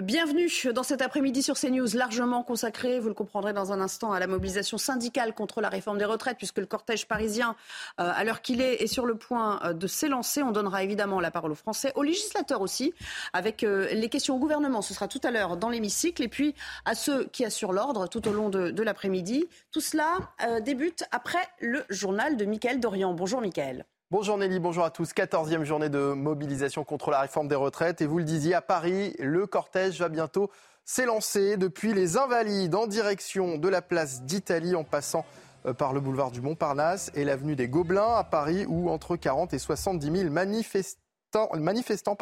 Bienvenue dans cet après-midi sur CNews, largement consacré, vous le comprendrez dans un instant, à la mobilisation syndicale contre la réforme des retraites, puisque le cortège parisien, euh, à l'heure qu'il est, est sur le point euh, de s'élancer. On donnera évidemment la parole aux Français, aux législateurs aussi, avec euh, les questions au gouvernement. Ce sera tout à l'heure dans l'hémicycle, et puis à ceux qui assurent l'ordre tout au long de, l'après-midi. Tout cela débute après le journal de Mickaël Dorian. Bonjour Mickaël. Bonjour Nelly, bonjour à tous. 14e journée de mobilisation contre la réforme des retraites. Et vous le disiez, à Paris, le cortège va bientôt s'élancer depuis les Invalides en direction de la place d'Italie en passant euh, par le boulevard du Montparnasse et l'avenue des Gobelins à Paris où entre 40 et 70 000 manifestants, manifestants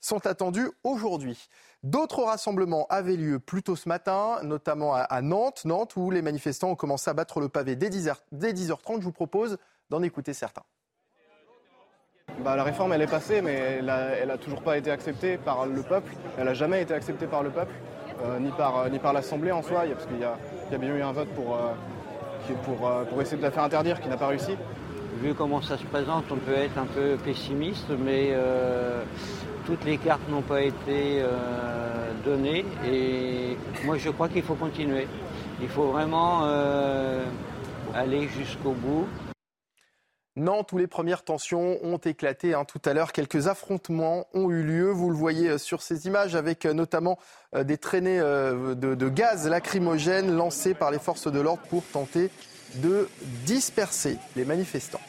sont attendus aujourd'hui. D'autres rassemblements avaient lieu plus tôt ce matin, notamment à Nantes, Nantes où les manifestants ont commencé à battre le pavé dès 10h30. Je vous propose d'en écouter certains. Bah, la réforme, elle est passée, mais elle n'a toujours pas été acceptée par le peuple. Elle n'a jamais été acceptée par le peuple, euh, ni par, euh, par l'Assemblée en soi, parce qu'il y, a bien eu un vote pour, euh, pour, pour essayer de la faire interdire, qui n'a pas réussi. Vu comment ça se présente, on peut être un peu pessimiste, mais toutes les cartes n'ont pas été données. Et moi, je crois qu'il faut continuer. Il faut vraiment aller jusqu'au bout. Nantes, où les premières tensions ont éclaté hein, tout à l'heure. Quelques affrontements ont eu lieu. Vous le voyez euh, sur ces images, avec euh, notamment euh, des traînées de, gaz lacrymogène lancées par les forces de l'ordre pour tenter de disperser les manifestants.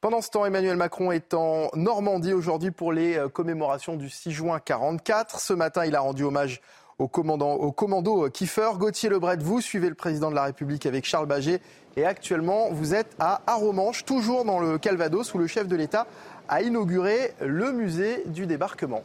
Pendant ce temps, Emmanuel Macron est en Normandie aujourd'hui pour les commémorations du 6 juin 1944. Ce matin, il a rendu hommage au, commandant, au commando Kiefer. Gauthier Lebret, vous suivez le président de la République avec Charles Baget et actuellement, vous êtes à Aromanche, toujours dans le Calvados, où le chef de l'État a inauguré le musée du débarquement.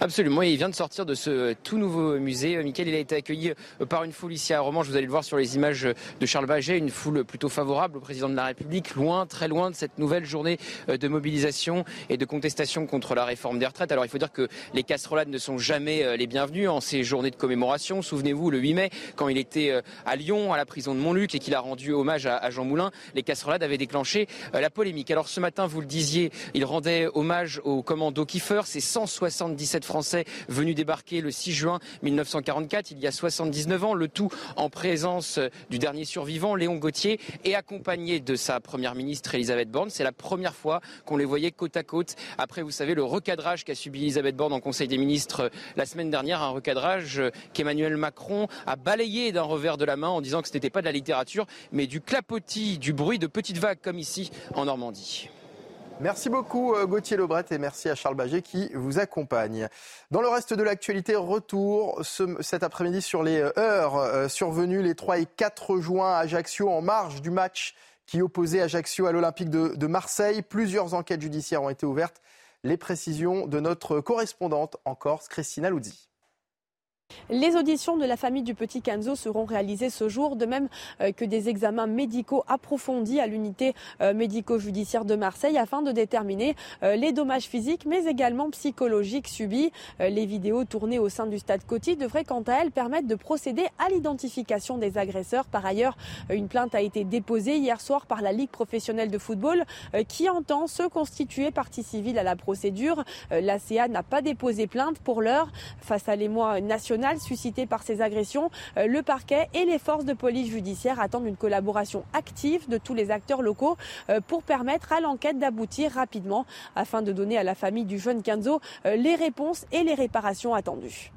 Absolument, il vient de sortir de ce tout nouveau musée. Michael, il a été accueilli euh, par une foule ici à Romanche. Vous allez le voir sur les images de Charles Baget, une foule plutôt favorable au président de la République, loin, très loin de cette nouvelle journée euh, de mobilisation et de contestation contre la réforme des retraites. Alors il faut dire que les casserolades ne sont jamais euh, les bienvenues en ces journées de commémoration. Souvenez-vous, le 8 mai, quand il était à Lyon, à la prison de Montluc, et qu'il a rendu hommage à Jean Moulin, les casserolades avaient déclenché la polémique. Alors ce matin, vous le disiez, il rendait hommage au commando Kiefer, c'est 177 Français venus débarquer le 6 juin 1944, il y a 79 ans, le tout en présence du dernier survivant, Léon Gauthier, et accompagné de sa première ministre Elisabeth Borne. C'est la première fois qu'on les voyait côte à côte. Après, vous savez, le recadrage qu'a subi Elisabeth Borne en Conseil des ministres la semaine dernière, un recadrage qu'Emmanuel Macron a balayé d'un revers de la main en disant que ce n'était pas de la littérature, mais du clapotis, du bruit de petites vagues comme ici en Normandie. Merci beaucoup euh, Gauthier Lebret et merci à Charles Baget qui vous accompagne. Dans le reste de l'actualité, retour cet après-midi sur les euh, heures euh, survenues les 3 et 4 juin à Ajaccio en marge du match qui opposait Ajaccio à l'Olympique de, Marseille. Plusieurs enquêtes judiciaires ont été ouvertes. Les précisions de notre correspondante en Corse, Christina Luzzi. Les auditions de la famille du petit Canzo seront réalisées ce jour, de même euh, que des examens médicaux approfondis à l'unité euh, médico-judiciaire de Marseille afin de déterminer euh, les dommages physiques mais également psychologiques subis. Les vidéos tournées au sein du stade Coty devraient quant à elles permettre de procéder à l'identification des agresseurs. Par ailleurs, une plainte a été déposée hier soir par la Ligue professionnelle de football qui entend se constituer partie civile à la procédure. La CA n'a pas déposé plainte pour l'heure face à l'émoi national suscité par ces agressions, euh, le parquet et les forces de police judiciaire attendent une collaboration active de tous les acteurs locaux euh, pour permettre à l'enquête d'aboutir rapidement afin de donner à la famille du jeune Kenzo euh, les réponses et les réparations attendues.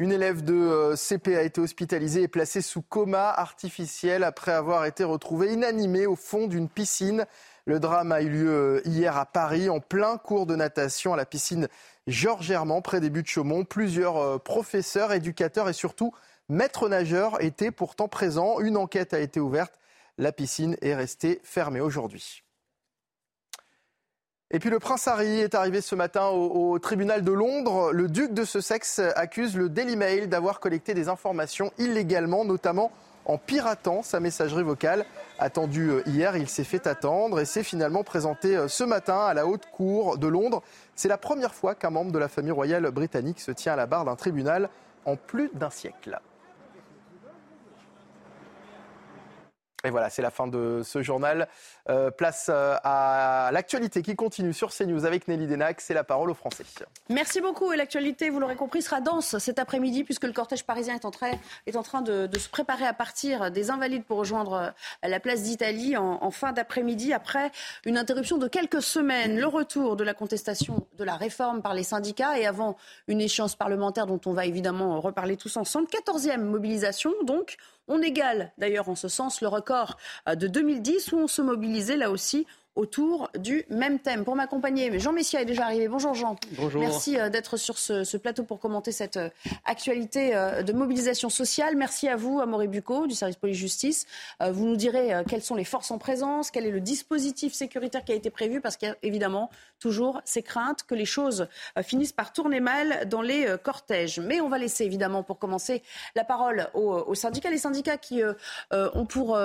Une élève de CP a été hospitalisée et placée sous coma artificiel après avoir été retrouvée inanimée au fond d'une piscine. Le drame a eu lieu hier à Paris en plein cours de natation à la piscine Georges Herman, près des buts de Chaumont. Plusieurs euh, professeurs, éducateurs et surtout maîtres nageurs étaient pourtant présents. Une enquête a été ouverte. La piscine est restée fermée aujourd'hui. Et puis le prince Harry est arrivé ce matin au, tribunal de Londres. Le duc de Sussex accuse le Daily Mail d'avoir collecté des informations illégalement, notamment en piratant sa messagerie vocale. Attendu euh, hier, il s'est fait attendre et s'est finalement présenté euh, ce matin à la haute cour de Londres. C'est la première fois qu'un membre de la famille royale britannique se tient à la barre d'un tribunal en plus d'un siècle. Et voilà, c'est la fin de ce journal. Euh, place euh, à l'actualité qui continue sur CNews avec Nelly Denac. C'est la parole aux Français. Merci beaucoup. Et l'actualité, vous l'aurez compris, sera dense cet après-midi puisque le cortège parisien est en train, de, se préparer à partir des Invalides pour rejoindre euh, la place d'Italie en, en, fin d'après-midi après une interruption de quelques semaines. Le retour de la contestation de la réforme par les syndicats et avant une échéance parlementaire dont on va évidemment reparler tous ensemble. 14e mobilisation donc. On égale d'ailleurs en ce sens le record de 2010 où on se mobilisait là aussi autour du même thème. Pour m'accompagner, Jean Messia est déjà arrivé. Bonjour Jean. Bonjour. Merci euh, d'être sur ce, plateau pour commenter cette euh, actualité euh, de mobilisation sociale. Merci à vous, Amaury Bucco, du service police-justice. Vous nous direz quelles sont les forces en présence, quel est le dispositif sécuritaire qui a été prévu, parce qu'il y a évidemment toujours ces craintes que les choses finissent par tourner mal dans les cortèges. Mais on va laisser évidemment pour commencer la parole aux, syndicats. Les syndicats qui ont pour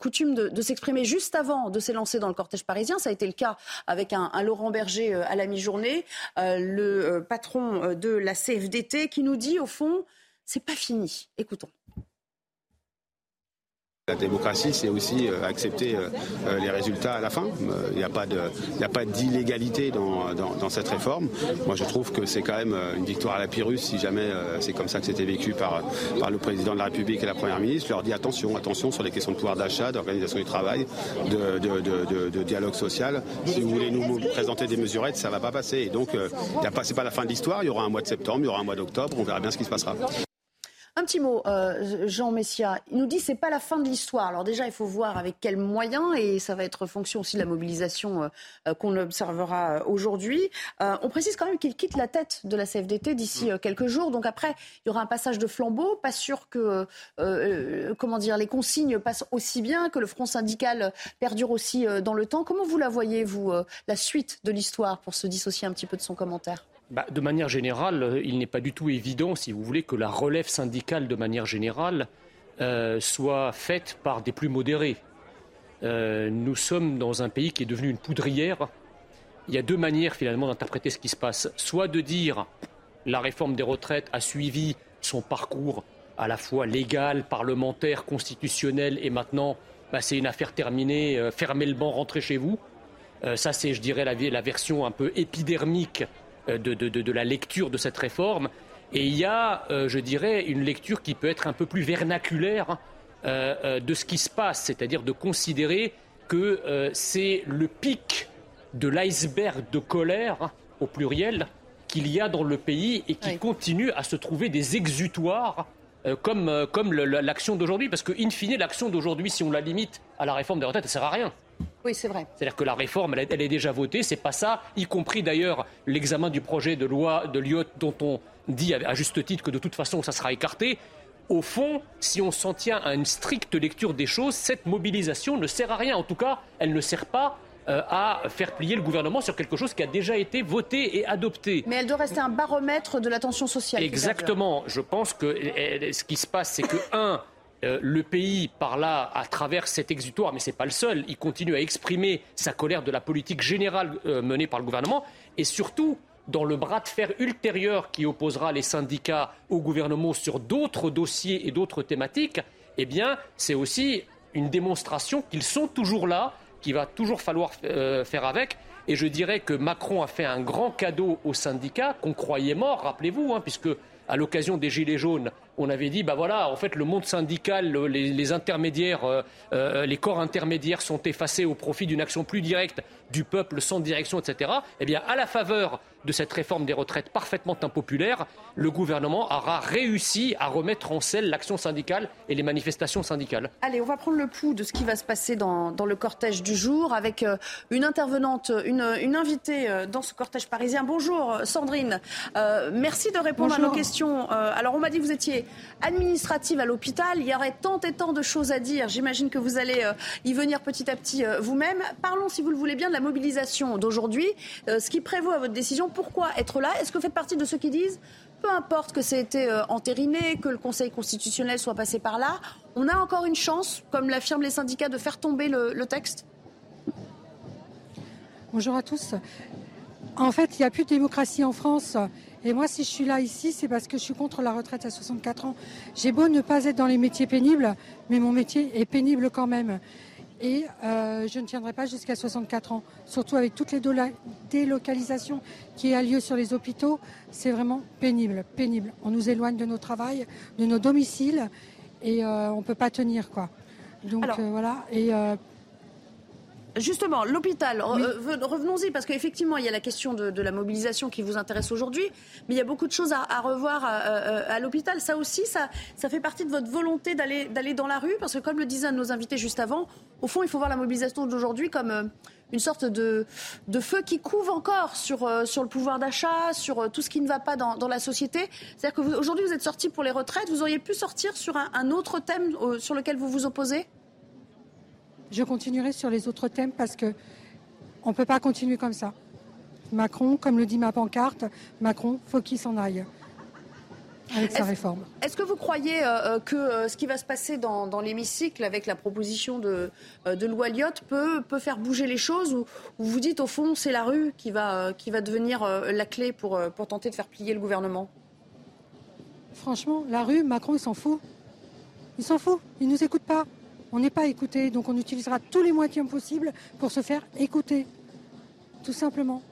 coutume de, de s'exprimer juste avant de s'élancer dans le cortège ça a été le cas avec un, Laurent Berger euh, à la mi-journée, euh, le euh, patron de la CFDT, qui nous dit au fond, c'est pas fini. Écoutons. La démocratie, c'est aussi euh, accepter euh, euh, les résultats à la fin. Il n'y a pas d'illégalité dans, cette réforme. Moi, je trouve que c'est quand même une victoire à la Pyrrhus si jamais c'est comme ça que c'était vécu par, le président de la République et la première ministre. Je leur dis attention, attention sur les questions de pouvoir d'achat, d'organisation du travail, de, dialogue social. Si vous voulez nous présenter des mesurettes, ça ne va pas passer. Et donc, ce n'est pas la fin de l'histoire. Il y aura un mois de septembre, il y aura un mois d'octobre. On verra bien ce qui se passera. Un petit mot, euh, Jean Messia. Il nous dit que pas la fin de l'histoire. Alors déjà, il faut voir avec quels moyens, et ça va être fonction aussi de la mobilisation euh, euh, qu'on observera aujourd'hui. on précise quand même qu'il quitte la tête de la CFDT d'ici quelques jours. Donc après, il y aura un passage de flambeau. Pas sûr que comment dire, les consignes passent aussi bien, que le front syndical perdure aussi dans le temps. Comment vous la voyez, vous, la suite de l'histoire, pour se dissocier un petit peu de son commentaire? Bah, de manière générale, euh, il n'est pas du tout évident, si vous voulez, que la relève syndicale, de manière générale, euh, soit faite par des plus modérés. Euh, nous sommes dans un pays qui est devenu une poudrière. Il y a deux manières finalement d'interpréter ce qui se passe. Soit de dire la réforme des retraites a suivi son parcours à la fois légal, parlementaire, constitutionnel, et maintenant bah, c'est une affaire terminée, fermez le banc, rentrez chez vous. ça c'est, je dirais, la, la, version un peu épidermique euh, de, la lecture de cette réforme. Et il y a, euh, je dirais, une lecture qui peut être un peu plus vernaculaire euh, de ce qui se passe, c'est-à-dire de considérer que c'est le pic de l'iceberg de colère, au pluriel, qu'il y a dans le pays et qui continue à se trouver des exutoires comme, comme l'action d'aujourd'hui. Parce que, in fine, l'action d'aujourd'hui, si on la limite à la réforme des retraites, elle ne sert à rien. Oui, c'est vrai. C'est-à-dire que la réforme, elle, est déjà votée, c'est pas ça, y compris d'ailleurs l'examen du projet de loi de Lyotte dont on dit à juste titre que de toute façon ça sera écarté. Au fond, si on s'en tient à une stricte lecture des choses, cette mobilisation ne sert à rien. En tout cas, elle ne sert pas euh, à faire plier le gouvernement sur quelque chose qui a déjà été voté et adopté. Mais elle doit rester un baromètre de la tension sociale. Exactement. Je pense que ce qui se passe, c'est que, un, euh, le pays, par là, à travers cet exutoire, mais ce n'est pas le seul, il continue à exprimer sa colère de la politique générale euh, menée par le gouvernement, et surtout dans le bras de fer ultérieur qui opposera les syndicats au gouvernement sur d'autres dossiers et d'autres thématiques, eh bien, c'est aussi une démonstration qu'ils sont toujours là, qu'il va toujours falloir euh, faire avec. Et je dirais que Macron a fait un grand cadeau aux syndicats qu'on croyait morts, rappelez-vous, hein, puisque à l'occasion des Gilets jaunes, on avait dit, bah voilà, en fait, le monde syndical, les, intermédiaires, euh, euh, les corps intermédiaires sont effacés au profit d'une action plus directe du peuple sans direction, etc. Eh bien, à la faveur de cette réforme des retraites parfaitement impopulaire, le gouvernement aura réussi à remettre en selle l'action syndicale et les manifestations syndicales. Allez, on va prendre le pouls de ce qui va se passer dans, le cortège du jour avec euh, une intervenante, une, invitée dans ce cortège parisien. Bonjour Sandrine, euh, merci de répondre à nos questions. alors on m'a dit que vous étiez administrative à l'hôpital, il y aurait tant et tant de choses à dire. J'imagine que vous allez y venir petit à petit vous-même. Parlons, si vous le voulez bien, de la mobilisation d'aujourd'hui. ce qui prévaut à votre décision, pourquoi être là? Est-ce que vous faites partie de ceux qui disent peu importe que ça ait été euh, entériné, que le Conseil constitutionnel soit passé par là, on a encore une chance, comme l'affirment les syndicats, de faire tomber le, texte? Bonjour à tous. En fait, il n'y a plus de démocratie en France. Et moi, si je suis là ici, c'est parce que je suis contre la retraite à 64 ans. J'ai beau ne pas être dans les métiers pénibles, mais mon métier est pénible quand même et euh, je ne tiendrai pas jusqu'à 64 ans. Surtout avec toutes les délocalisations qui a lieu sur les hôpitaux, c'est vraiment pénible, pénible. On nous éloigne de nos travails, de nos domiciles et euh, on ne peut pas tenir quoi. Donc euh, voilà. Et Justement, l'hôpital, euh, revenons-y, parce qu'effectivement, il y a la question de, la mobilisation qui vous intéresse aujourd'hui, mais il y a beaucoup de choses à, revoir à, l'hôpital. Ça aussi, ça, ça fait partie de votre volonté d'aller dans la rue, parce que comme le disaient nos invités juste avant, au fond, il faut voir la mobilisation d'aujourd'hui comme euh, une sorte de, de, feu qui couve encore sur, euh, sur le pouvoir d'achat, sur tout ce qui ne va pas dans, la société. C'est-à-dire qu'aujourd'hui, vous, vous êtes sorti pour les retraites, vous auriez pu sortir sur un autre thème sur lequel vous vous opposez? Je continuerai sur les autres thèmes parce que on ne peut pas continuer comme ça. Macron, comme le dit ma pancarte, Macron, faut qu'il s'en aille avec sa réforme. Est-ce que vous croyez euh, euh, que euh, ce qui va se passer dans, l'hémicycle avec la proposition de, de loi Lyotte peut, peut faire bouger les choses ou, vous dites au fond c'est la rue qui va, qui va devenir la clé pour, pour tenter de faire plier le gouvernement? Franchement, la rue, Macron, il s'en fout. Il s'en fout. Il ne nous écoute pas on n'est pas écouté. Donc on utilisera tous les moyens possibles pour se faire écouter. Tout simplement.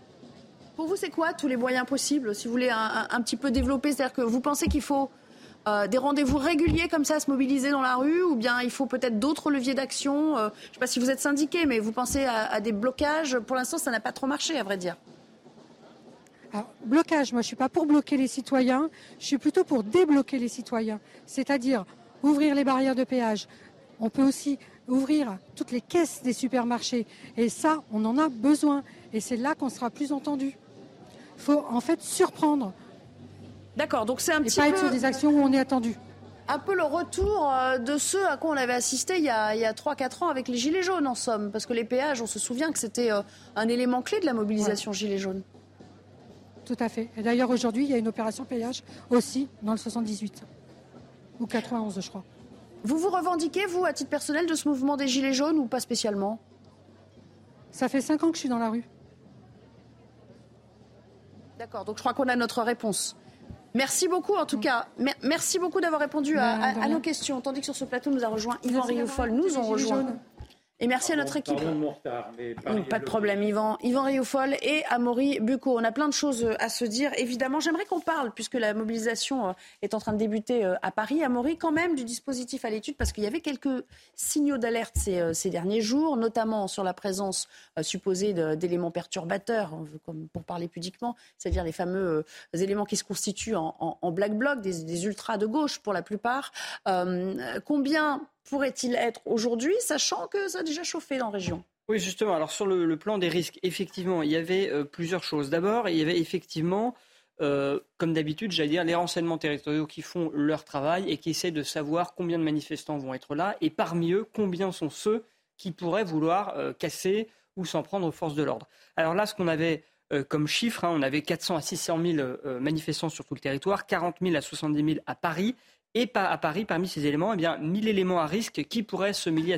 Pour vous, c'est quoi tous les moyens possibles, si vous voulez un, petit peu développer? C'est-à-dire que vous pensez qu'il faut euh, des rendez-vous réguliers comme ça à se mobiliser dans la rue ou bien il faut peut-être d'autres leviers d'action euh, Je ne sais pas si vous êtes syndiqué, mais vous pensez à, des blocages? Pour l'instant, ça n'a pas trop marché, à vrai dire. Alors, blocage, moi je ne suis pas pour bloquer les citoyens, je suis plutôt pour débloquer les citoyens. C'est-à-dire ouvrir les barrières de péage, on peut aussi ouvrir toutes les caisses des supermarchés. Et ça, on en a besoin. Et c'est là qu'on sera plus entendu. Il faut en fait surprendre. D'accord, donc c'est un petit pas peu... être sur des actions où on est attendu. Un peu le retour euh, de ceux à quoi on avait assisté il y a, a 3-4 ans avec les Gilets jaunes, en somme. Parce que les péages, on se souvient que c'était euh, un élément clé de la mobilisation Gilets jaunes. Tout à fait. Et d'ailleurs, aujourd'hui, il y a une opération péage aussi dans le 78. Ou 91, je crois. Vous vous revendiquez, vous, à titre personnel, de ce mouvement des Gilets jaunes ou pas spécialement? Ça fait cinq ans que je suis dans la rue. D'accord, donc je crois qu'on a notre réponse. Merci beaucoup, en tout cas. Merci beaucoup d'avoir répondu à, ben, nos questions. Tandis que sur ce plateau, nous a rejoint Yvan Rioufol. Nous ont rejoint. Et merci à notre équipe. pas de problème, Yvan. Yvan Rioufol et Amaury Bucco. On a plein de choses euh, à se dire. Évidemment, j'aimerais qu'on parle, puisque la mobilisation euh, est en train de débuter euh, à Paris, Amaury, quand même, du dispositif à l'étude, parce qu'il y avait quelques signaux d'alerte ces, derniers jours, notamment sur la présence supposée d'éléments perturbateurs, comme pour parler pudiquement, c'est-à-dire les fameux éléments qui se constituent en, black bloc, des, ultras de gauche pour la plupart. combien pourrait-il être aujourd'hui, sachant que ça a déjà chauffé dans la région? Oui, justement. Alors sur le, plan des risques, effectivement, il y avait euh, plusieurs choses. D'abord, il y avait effectivement, euh, comme d'habitude, j'allais dire, les renseignements territoriaux qui font leur travail et qui essaient de savoir combien de manifestants vont être là, et parmi eux, combien sont ceux qui pourraient vouloir euh, casser ou s'en prendre aux forces de l'ordre. Alors là, ce qu'on avait comme chiffre, hein, on avait 400 à 600 000 manifestants sur tout le territoire, 40 000 à 70 000 à Paris, et à Paris, parmi ces éléments, eh bien, 1000 éléments à risque qui pourraient se mêler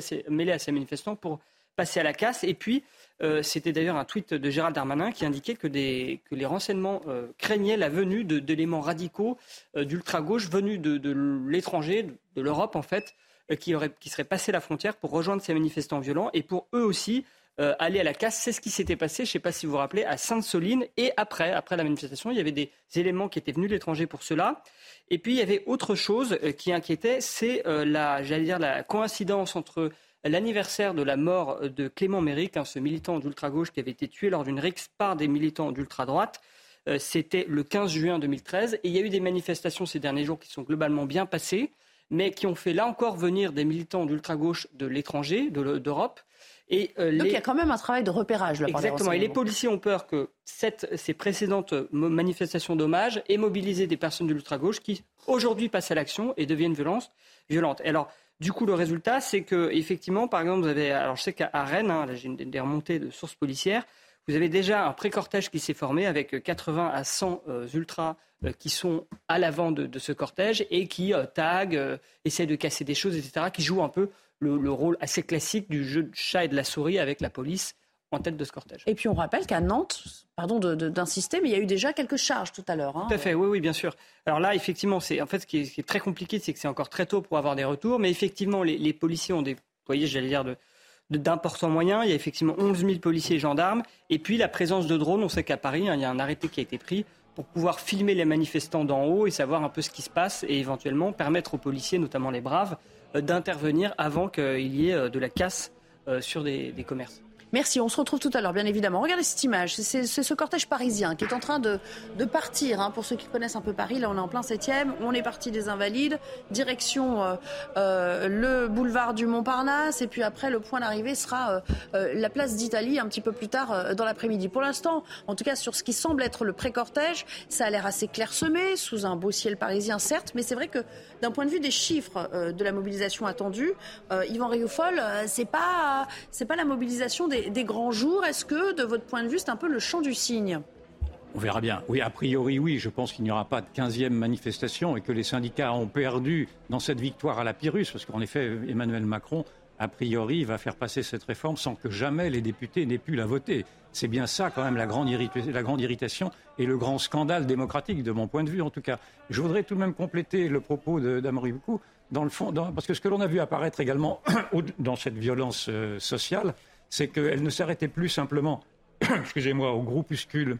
à ces, manifestants pour passer à la casse. Et puis, euh, c'était d'ailleurs un tweet de Gérald Darmanin qui indiquait que, les renseignements euh, craignaient la venue d'éléments radicaux euh, d'ultra-gauche venus de, l'étranger, de, l'Europe en fait, qui seraient passés la frontière pour rejoindre ces manifestants violents et pour eux aussi aller à la casse. C'est ce qui s'était passé, je ne sais pas si vous vous rappelez, à Sainte-Soline. Et après, après la manifestation, il y avait des éléments qui étaient venus de l'étranger pour cela. Et puis il y avait autre chose euh, qui inquiétait, c'est euh, la, la coïncidence entre l'anniversaire de la mort de Clément Méric, hein, ce militant d'ultra-gauche qui avait été tué lors d'une rixe par des militants d'ultra-droite, c'était le 15 juin 2013. Et il y a eu des manifestations ces derniers jours qui sont globalement bien passées, mais qui ont fait là encore venir des militants d'ultra-gauche de l'étranger, d'Europe. Et, Donc il y a quand même un travail de repérage là. Exactement. Et les policiers ont peur que ces précédentes manifestations d'hommage aient mobilisé des personnes de l'ultra-gauche qui aujourd'hui passent à l'action et deviennent violentes. alors, du coup, le résultat, c'est que, effectivement, par exemple, vous avez, alors je sais qu'à Rennes, hein, j'ai des remontées de sources policières, vous avez déjà un pré-cortège qui s'est formé avec 80 à 100 euh, ultras euh, qui sont à l'avant de, ce cortège et qui euh, taguent, essaient de casser des choses, etc., qui jouent un peu le, rôle assez classique du jeu de chat et de la souris avec la police en tête de ce cortège. Et puis on rappelle qu'à Nantes, pardon d'insister, mais il y a eu déjà quelques charges tout à l'heure. Hein. Tout à fait, oui, oui, bien sûr. Alors là, effectivement, c'est en fait ce qui est, très compliqué, c'est que c'est encore très tôt pour avoir des retours, mais effectivement, les, policiers ont déployé, j'allais dire, de, d'importants moyens. Il y a effectivement 11 000 policiers et gendarmes. Et puis la présence de drones, on sait qu'à Paris, hein, il y a un arrêté qui a été pris pour pouvoir filmer les manifestants d'en haut et savoir un peu ce qui se passe et éventuellement permettre aux policiers, notamment les braves, d'intervenir avant qu'il y ait euh, de la casse euh, sur des commerces. Merci, on se retrouve tout à l'heure, bien évidemment. Regardez cette image, c'est ce cortège parisien qui est en train de, partir. Hein. Pour ceux qui connaissent un peu Paris, là on est en plein 7e, on est parti des Invalides, direction euh, euh, le boulevard du Montparnasse, et puis après le point d'arrivée sera euh, la place d'Italie un petit peu plus tard dans l'après-midi. Pour l'instant, en tout cas sur ce qui semble être le pré-cortège, ça a l'air assez clairsemé, sous un beau ciel parisien certes, mais c'est vrai que d'un point de vue des chiffres de la mobilisation attendue, Yvan Rioufol, c'est pas pas la mobilisation des des, grands jours. Est-ce que, de votre point de vue, c'est un peu le champ du cygne? On verra bien. Oui, a priori, oui. Je pense qu'il n'y aura pas de 15e manifestation et que les syndicats ont perdu dans cette victoire à la Pyrrhus, parce qu'en effet, Emmanuel Macron, a priori, va faire passer cette réforme sans que jamais les députés n'aient pu la voter. C'est bien ça, quand même, la grande, irritation et le grand scandale démocratique, de mon point de vue, en tout cas. Je voudrais tout de même compléter le propos d'Amory dans le fond, parce que ce que l'on a vu apparaître également dans cette violence euh, sociale, c'est qu'elle ne s'arrêtait plus simplement, excusez-moi, au groupuscule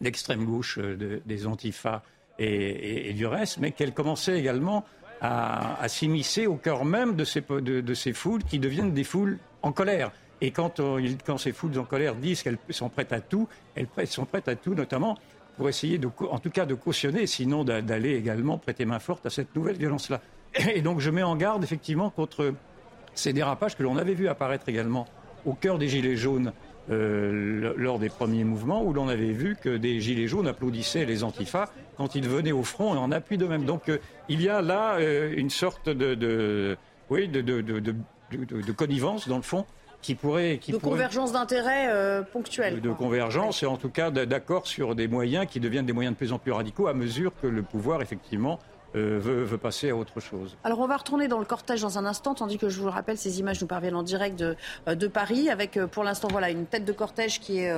d'extrême gauche euh, des antifas et, du reste, mais qu'elle commençait également à, s'immiscer au cœur même de ces, foules qui deviennent des foules en colère. Et quand, quand ces foules en colère disent qu'elles sont prêtes à tout, elles sont prêtes à tout, notamment pour essayer, en tout cas, de cautionner, sinon d'aller également prêter main forte à cette nouvelle violence-là. Et donc je mets en garde effectivement contre ces dérapages que l'on avait vu apparaître également au cœur des Gilets jaunes euh, lors des premiers mouvements, où l'on avait vu que des Gilets jaunes applaudissaient les antifas quand ils venaient au front et en appui d'eux-mêmes. Donc euh, il y a là euh, une sorte de, oui, de, connivence, dans le fond, qui pourrait... Qui de convergence d'intérêts ponctuels. De, convergence et en tout cas d'accord sur des moyens qui deviennent des moyens de plus en plus radicaux à mesure que le pouvoir, effectivement, euh, veut, passer à autre chose. Alors on va retourner dans le cortège dans un instant, tandis que je vous le rappelle, ces images nous parviennent en direct de, euh, de Paris, avec euh, pour l'instant voilà une tête de cortège qui est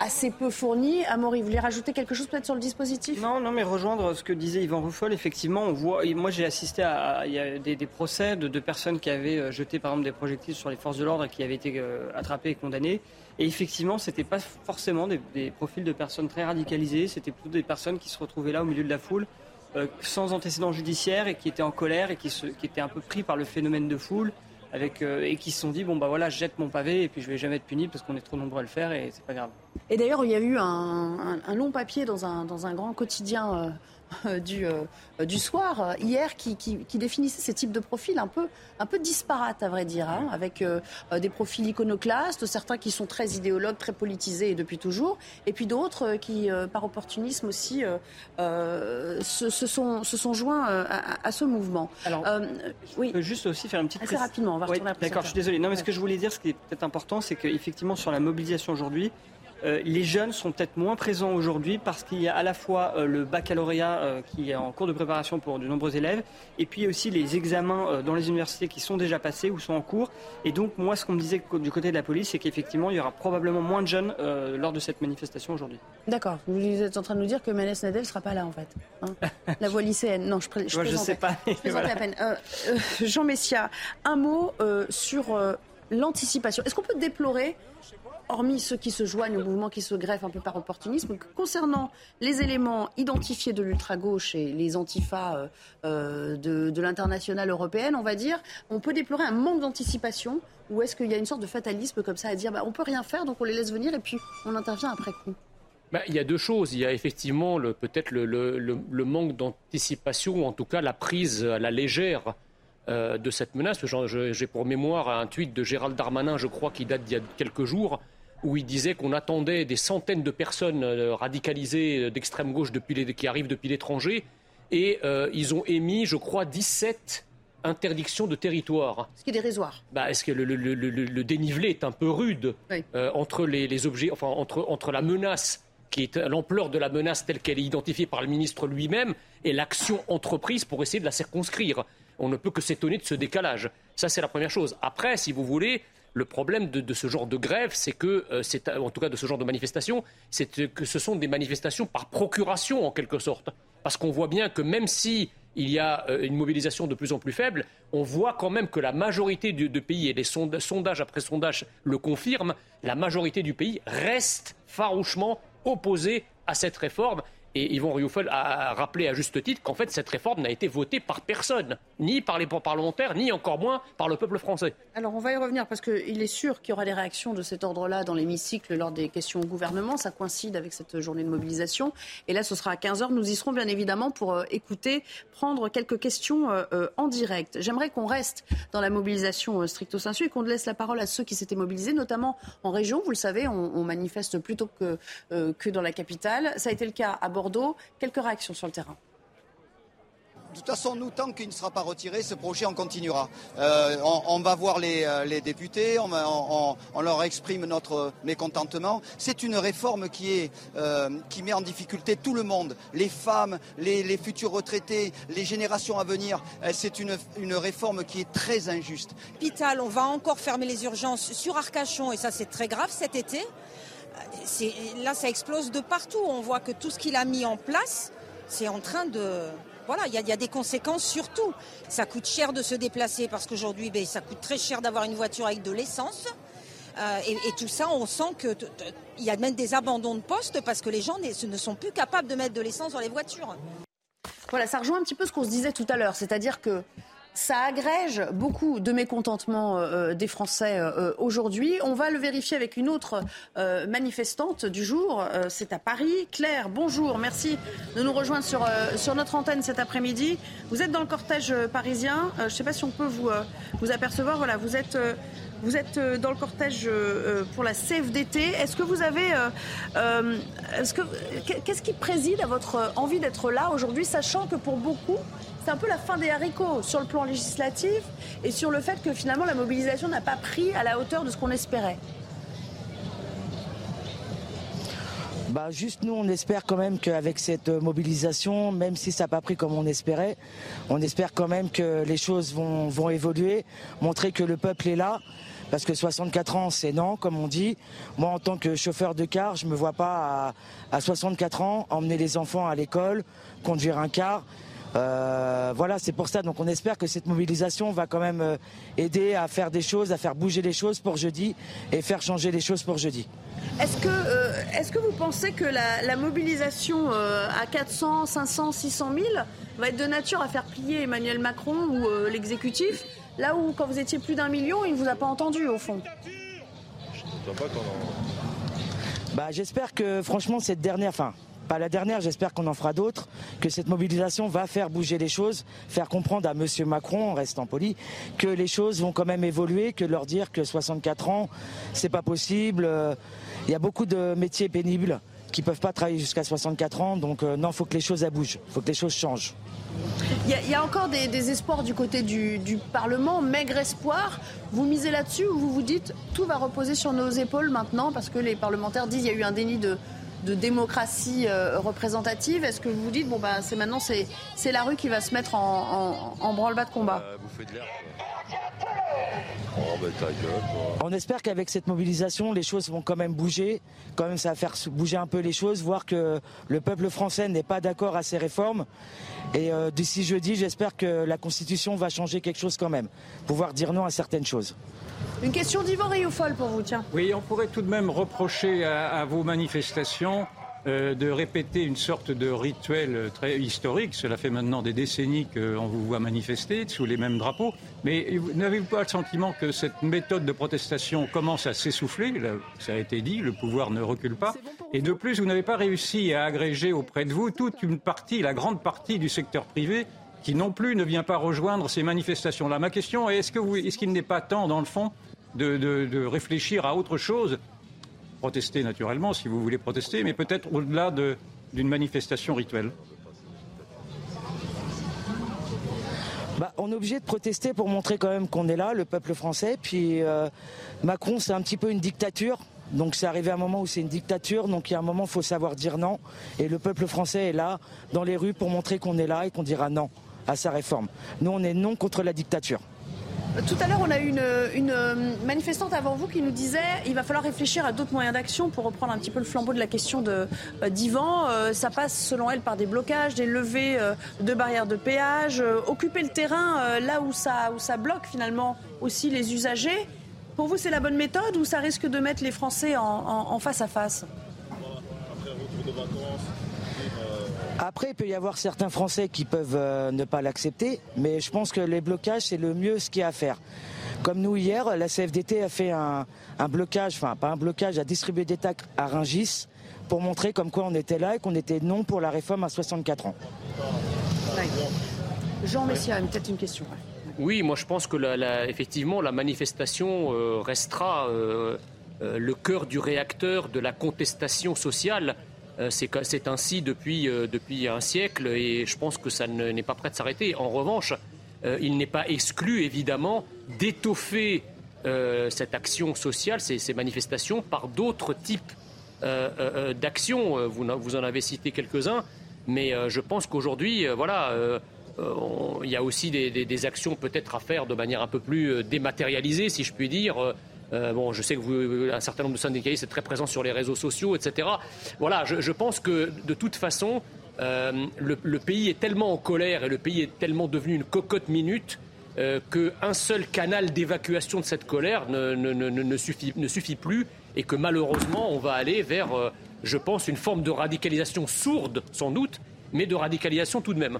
assez peu fournie. Amaury, vous voulez rajouter quelque chose peut-être sur le dispositif? Non, non, mais rejoindre ce que disait Yvan Ruffol, effectivement, on voit. Moi, j'ai assisté à, il y a des, procès de, de, personnes qui avaient jeté par exemple des projectiles sur les forces de l'ordre et qui avaient été attrapées et condamnées. Et effectivement, c'était pas forcément des, des profils de personnes très radicalisées, c'était plutôt des personnes qui se retrouvaient là au milieu de la foule euh, sans antécédent judiciaire et qui étaient en colère et qui, étaient un peu pris par le phénomène de foule. Avec, euh, et qui se sont dit bon bah voilà je jette mon pavé et puis je vais jamais être puni parce qu'on est trop nombreux à le faire et c'est pas grave. Et d'ailleurs il y a eu un, long papier dans un, dans un grand quotidien euh, du, euh, du soir euh, hier qui, qui, définissait ces types de profils un peu, un peu disparates, à vrai dire, hein, avec des profils iconoclastes, certains qui sont très idéologues, très politisés depuis toujours, et puis d'autres qui, par opportunisme aussi, se, sont, se sont joints à, ce mouvement. Alors, oui. juste aussi faire une petite Assez rapidement, on va retourner D'accord, je suis désolé. Non, mais ce que je voulais dire, ce qui est peut-être important, c'est qu'effectivement, sur la mobilisation aujourd'hui, euh, les jeunes sont peut-être moins présents aujourd'hui parce qu'il y a à la fois euh, le baccalauréat euh, qui est en cours de préparation pour de nombreux élèves et puis aussi les examens dans les universités qui sont déjà passés ou sont en cours. Et donc moi ce qu'on me disait du côté de la police c'est qu'effectivement il y aura probablement moins de jeunes lors de cette manifestation aujourd'hui. D'accord. Vous êtes en train de nous dire que Manès Nadel ne sera pas là en fait. Hein? La voie lycéenne. Non, je, je, je, je sais pas. Je la peine. Jean Messia, un mot sur l'anticipation. Est-ce qu'on peut déplorer hormis ceux qui se joignent au mouvement qui se greffe un peu par opportunisme, concernant les éléments identifiés de l'ultra-gauche et les antifas euh, euh, de, de l'international européenne, on va dire, on peut déplorer un manque d'anticipation ou est-ce qu'il y a une sorte de fatalisme comme ça à dire bah, on peut rien faire donc on les laisse venir et puis on intervient après coup? Bah, il y a deux choses. Il y a effectivement peut-être le, manque d'anticipation, ou en tout cas la prise à la légère euh, de cette menace. J'ai pour mémoire un tweet de Gérald Darmanin, je crois, qui date d'il y a quelques jours, où il disait qu'on attendait des centaines de personnes euh, radicalisées euh, d'extrême gauche qui arrivent depuis l'étranger. Et ils ont émis, je crois, 17 interdictions de territoire. Ce qui est dérisoire. Bah, Est-ce que le, dénivelé est un peu rude entre les, objets, enfin entre, entre la menace qui est l'ampleur de la menace telle qu'elle est identifiée par le ministre lui-même et l'action entreprise pour essayer de la circonscrire? On ne peut que s'étonner de ce décalage. Ça, c'est la première chose. Après, si vous voulez, le problème de, ce genre de grève, c'est que, euh, c'est, en tout cas de ce genre de manifestation, c'est que ce sont des manifestations par procuration en quelque sorte. Parce qu'on voit bien que même si il y a euh, une mobilisation de plus en plus faible, on voit quand même que la majorité de, pays, et les sondages après sondages le confirment, la majorité du pays reste farouchement opposé à cette réforme. Et Yvon Rioufol a rappelé à juste titre qu'en fait, cette réforme n'a été votée par personne, ni par les parlementaires, ni encore moins par le peuple français. Alors, on va y revenir parce qu'il est sûr qu'il y aura des réactions de cet ordre-là dans l'hémicycle lors des questions au gouvernement. Ça coïncide avec cette journée de mobilisation. Et là, ce sera à 15h. Nous y serons bien évidemment pour euh, écouter, prendre quelques questions euh, euh, en direct. J'aimerais qu'on reste dans la mobilisation stricto sensu et qu'on laisse la parole à ceux qui s'étaient mobilisés, notamment en région. Vous le savez, on, manifeste plutôt que, que dans la capitale. Ça a été le cas à Bordeaux. Quelques réactions sur le terrain. De toute façon, nous, tant qu'il ne sera pas retiré, ce projet, on continuera. Euh, on, va voir les, euh, députés, on, leur exprime notre mécontentement. C'est une réforme qui, euh, qui met en difficulté tout le monde, les femmes, les, futurs retraités, les générations à venir. C'est une, une, réforme qui est très injuste. Hôpital, on va encore fermer les urgences sur Arcachon, et ça c'est très grave cet été. Là, ça explose de partout. On voit que tout ce qu'il a mis en place, c'est en train de... Voilà, il y, a des conséquences surtout. Ça coûte cher de se déplacer parce qu'aujourd'hui, ben, ça coûte très cher d'avoir une voiture avec de l'essence. Euh, et, tout ça, on sent qu'il y a même des abandons de postes parce que les gens ne sont plus capables de mettre de l'essence dans les voitures. Voilà, ça rejoint un petit peu ce qu'on se disait tout à l'heure, c'est-à-dire que ça agrège beaucoup de mécontentement euh, euh, des Français euh, aujourd'hui. On va le vérifier avec une autre manifestante du jour. C'est à Paris. Claire, bonjour. Merci de nous rejoindre sur, sur notre antenne cet après-midi. Vous êtes dans le cortège parisien. je ne sais pas si on peut vous, vous apercevoir. Voilà, vous êtes. Vous êtes dans le cortège pour la CFDT. Est-ce que vous avez. Qu'est-ce qui préside à votre envie d'être là aujourd'hui, sachant que pour beaucoup, c'est un peu la fin des haricots sur le plan législatif et sur le fait que finalement la mobilisation n'a pas pris à la hauteur de ce qu'on espérait. Bah juste nous, on espère quand même qu'avec cette mobilisation, même si ça n'a pas pris comme on espérait, on espère quand même que les choses vont, vont évoluer, montrer que le peuple est là. Parce que 64 ans, c'est non, comme on dit. Moi, en tant que chauffeur de car, je ne me vois pas à 64 ans emmener les enfants à l'école, conduire un car. Euh, voilà, c'est pour ça. Donc on espère que cette mobilisation va quand même euh, aider à faire des choses, à faire bouger les choses pour jeudi et faire changer les choses pour jeudi. Est-ce que, euh, est que vous pensez que la, mobilisation à 400, 500, 600 000 va être de nature à faire plier Emmanuel Macron ou l'exécutif? Là où, quand vous étiez plus d'un million, il ne vous a pas entendu, au fond. Bah, J'espère que, franchement, cette dernière, fin, pas la dernière, j'espère qu'on en fera d'autres, que cette mobilisation va faire bouger les choses, faire comprendre à M. Macron, en restant poli, que les choses vont quand même évoluer, que leur dire que 64 ans, c'est pas possible. Euh, il y a beaucoup de métiers pénibles qui ne peuvent pas travailler jusqu'à 64 ans, donc euh, non, il faut que les choses bougent, il faut que les choses changent. Il y, a encore des, espoirs du côté du, Parlement, maigre espoir. Vous misez là-dessus ou vous vous dites tout va reposer sur nos épaules maintenant parce que les parlementaires disent qu'il y a eu un déni de, de démocratie euh, représentative. Est-ce que vous vous dites, bon, bah, c'est maintenant, c'est, c'est la rue qui va se mettre en, en, branle-bas de combat? Euh, oh, bah, On espère qu'avec cette mobilisation, les choses vont quand même bouger. Quand même, ça va faire bouger un peu les choses, voir que le peuple français n'est pas d'accord à ces réformes. Et euh, d'ici jeudi, j'espère que la Constitution va changer quelque chose quand même, pouvoir dire non à certaines choses. Une question d'Yvan Rioufol pour vous, tiens. Oui, on pourrait tout de même reprocher à, vos manifestations euh, de répéter une sorte de rituel très historique. Cela fait maintenant des décennies qu'on vous voit manifester sous les mêmes drapeaux. Mais n'avez-vous pas le sentiment que cette méthode de protestation commence à s'essouffler? Ça a été dit, le pouvoir ne recule pas. Et de plus, vous n'avez pas réussi à agréger auprès de vous toute une partie, la grande partie du secteur privé qui non plus ne vient pas rejoindre ces manifestations-là. Ma question est est-ce qu'il est n'est pas temps, dans le fond, de, de, réfléchir à autre chose Protester naturellement, si vous voulez protester, mais peut-être au-delà d'une manifestation rituelle. Bah, on est obligé de protester pour montrer quand même qu'on est là, le peuple français. Puis euh, Macron, c'est un petit peu une dictature. Donc c'est arrivé à un moment où c'est une dictature, donc il y a un moment il faut savoir dire non. Et le peuple français est là, dans les rues, pour montrer qu'on est là et qu'on dira non à sa réforme. Nous, on est non contre la dictature. Tout à l'heure, on a eu une, manifestante avant vous qui nous disait il va falloir réfléchir à d'autres moyens d'action pour reprendre un petit peu le flambeau de la question euh, d'Ivan. Euh, ça passe, selon elle, par des blocages, des levées euh, de barrières de péage, occuper le terrain là où ça, où ça bloque finalement aussi les usagers. Pour vous, c'est la bonne méthode ou ça risque de mettre les Français en, face à face? Après, il peut y avoir certains Français qui peuvent euh, ne pas l'accepter, mais je pense que les blocages, c'est le mieux ce qu'il y a à faire. Comme nous, hier, la CFDT a fait un, blocage, enfin pas un blocage, a distribué des tacs à Ringis pour montrer comme quoi on était là et qu'on était non pour la réforme à 64 ans. Jean Messia, peut-être une question. Oui, moi je pense que effectivement la manifestation euh, restera euh, le cœur du réacteur de la contestation sociale euh, c'est ainsi depuis, euh, depuis un siècle et je pense que ça n'est pas prêt de s'arrêter. En revanche, euh, il n'est pas exclu, évidemment, d'étoffer cette action sociale, ces, manifestations, par d'autres types d'actions. Vous, vous, en avez cité quelques-uns, mais je pense qu'aujourd'hui, voilà. il y a aussi des actions peut-être à faire de manière un peu plus dématérialisée, si je puis dire, euh, bon, je sais que vous, un certain nombre de syndicalistes êtes très présents sur les réseaux sociaux, etc. Je, pense que de toute façon, euh, le, pays est tellement en colère et le pays est tellement devenu une cocotte minute euh, qu'un seul canal d'évacuation de cette colère ne, suffit, ne, suffit, plus et que malheureusement, on va aller vers, je pense, une forme de radicalisation sourde, sans doute, mais de radicalisation tout de même.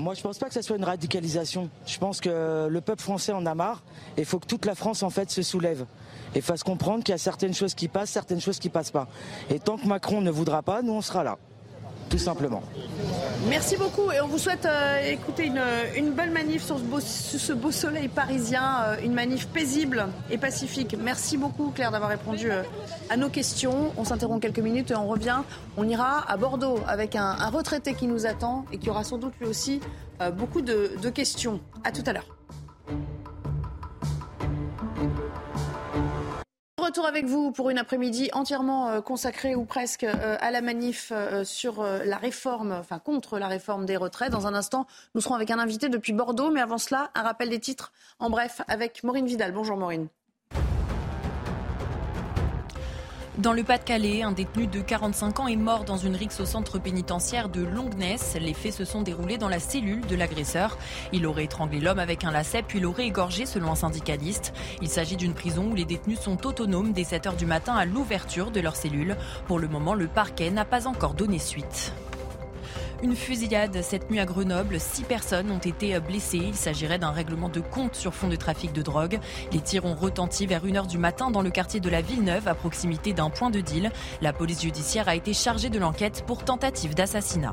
Moi, je pense pas que ça soit une radicalisation. Je pense que le peuple français en a marre et faut que toute la France, en fait, se soulève et fasse comprendre qu'il y a certaines choses qui passent, certaines choses qui passent pas. Et tant que Macron ne voudra pas, nous, on sera là tout simplement. Merci beaucoup et on vous souhaite euh, écouter une, une, belle manif sur ce, beau, soleil parisien, euh, une manif paisible et pacifique. Merci beaucoup Claire d'avoir répondu euh, à nos questions. On s'interrompt quelques minutes et on revient. On ira à Bordeaux avec un, retraité qui nous attend et qui aura sans doute lui aussi beaucoup de, de questions. À tout à l'heure. Retour avec vous pour une après-midi entièrement euh, consacrée ou presque euh, à la manif euh, sur la réforme, enfin contre la réforme des retraites. Dans un instant, nous serons avec un invité depuis Bordeaux, mais avant cela, un rappel des titres en bref avec Maureen Vidal. Bonjour Maureen. Dans le Pas-de-Calais, un détenu de 45 ans est mort dans une rixe au centre pénitentiaire de Longness. Les faits se sont déroulés dans la cellule de l'agresseur. Il aurait étranglé l'homme avec un lacet puis l'aurait égorgé selon un syndicaliste. Il s'agit d'une prison où les détenus sont autonomes dès 7 heures du matin à l'ouverture de leur cellule. Pour le moment, le parquet n'a pas encore donné suite. Une fusillade cette nuit à Grenoble. Six personnes ont été blessées. Il s'agirait d'un règlement de compte sur fond de trafic de drogue. Les tirs ont retenti vers 1h du matin dans le quartier de la Villeneuve, à proximité d'un point de deal. La police judiciaire a été chargée de l'enquête pour tentative d'assassinat.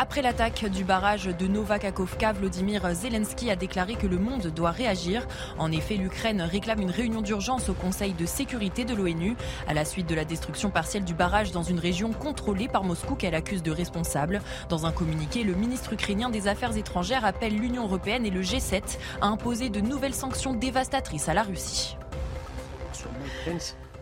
Après l'attaque du barrage de Novakakovka, Vladimir Zelensky a déclaré que le monde doit réagir. En effet, l'Ukraine réclame une réunion d'urgence au Conseil de sécurité de l'ONU à la suite de la destruction partielle du barrage dans une région contrôlée par Moscou qu'elle accuse de responsable. Dans un communiqué, le ministre ukrainien des Affaires étrangères appelle l'Union européenne et le G7 à imposer de nouvelles sanctions dévastatrices à la Russie.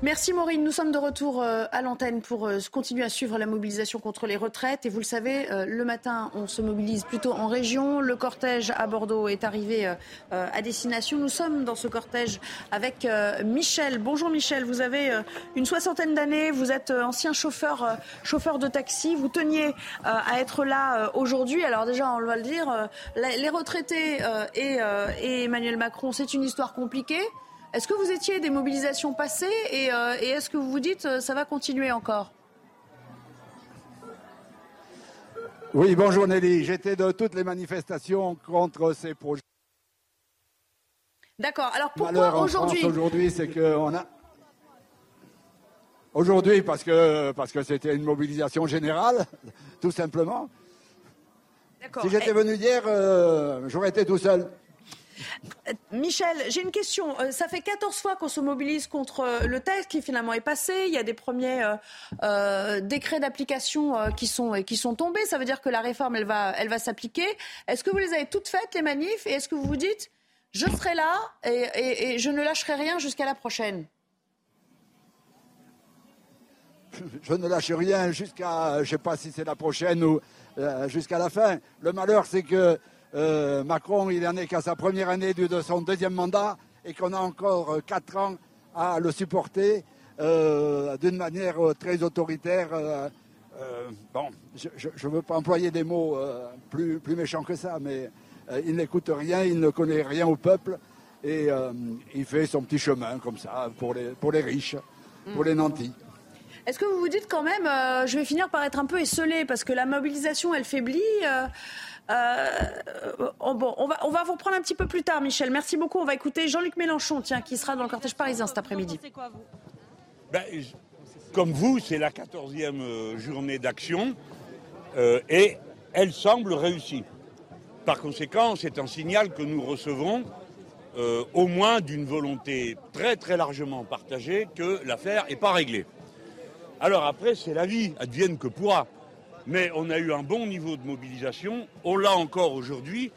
Merci Maureen. Nous sommes de retour euh, à l'antenne pour euh, continuer à suivre la mobilisation contre les retraites. Et vous le savez, euh, le matin, on se mobilise plutôt en région. Le cortège à Bordeaux est arrivé à destination. Nous sommes dans ce cortège avec Michel. Bonjour Michel, vous avez une soixantaine d'années, vous êtes ancien chauffeur, chauffeur de taxi. Vous teniez à être là aujourd'hui. Alors déjà, on va le dire, les retraités et Emmanuel Macron, c'est une histoire compliquée. Est-ce que vous étiez des mobilisations passées et, euh, est-ce que vous vous dites euh, ça va continuer encore? Oui, bonjour Nelly. J'étais de toutes les manifestations contre ces projets. D'accord. Alors pourquoi aujourd'hui aujourd'hui, c'est qu'on a. Aujourd'hui, parce que parce que c'était une mobilisation générale, tout simplement. D'accord. Si j'étais venu hier, euh, j'aurais été tout seul. Michel, j'ai une question. Euh, ça fait 14 fois qu'on se mobilise contre euh, le texte qui finalement est passé. Il y a des premiers euh, euh, décrets d'application euh, qui, sont, tombés. Ça veut dire que la réforme, elle va, s'appliquer. Est-ce que vous les avez toutes faites, les manifs? Et est-ce que vous vous dites, je serai là et, je ne lâcherai rien jusqu'à la prochaine? Je ne lâche rien jusqu'à, je ne sais pas si c'est la prochaine ou euh, jusqu'à la fin. Le malheur, c'est que euh, Macron, il en est qu'à sa première année de, son deuxième mandat et qu'on a encore euh, quatre ans à le supporter euh, d'une manière très autoritaire. euh, bon, je ne veux pas employer des mots plus, plus méchants que ça, mais il n'écoute rien, il ne connaît rien au peuple et il fait son petit chemin comme ça pour les, pour les riches, pour les nantis. Est-ce que vous vous dites quand même, je vais finir par être un peu esselé parce que la mobilisation, elle faiblit euh, oh, bon, on va, on va vous reprendre un petit peu plus tard, Michel. Merci beaucoup. On va écouter Jean-Luc Mélenchon, tiens, qui sera dans le cortège parisien cet après-midi. Ben, comme vous, c'est la 14e euh, journée d'action euh, et elle semble réussie. Par conséquent, c'est un signal que nous recevons euh, au moins d'une volonté très très largement partagée que l'affaire n'est pas réglée. Alors après, c'est la vie, advienne que pourra. Mais on a eu un bon niveau de mobilisation, on l'a encore aujourd'hui,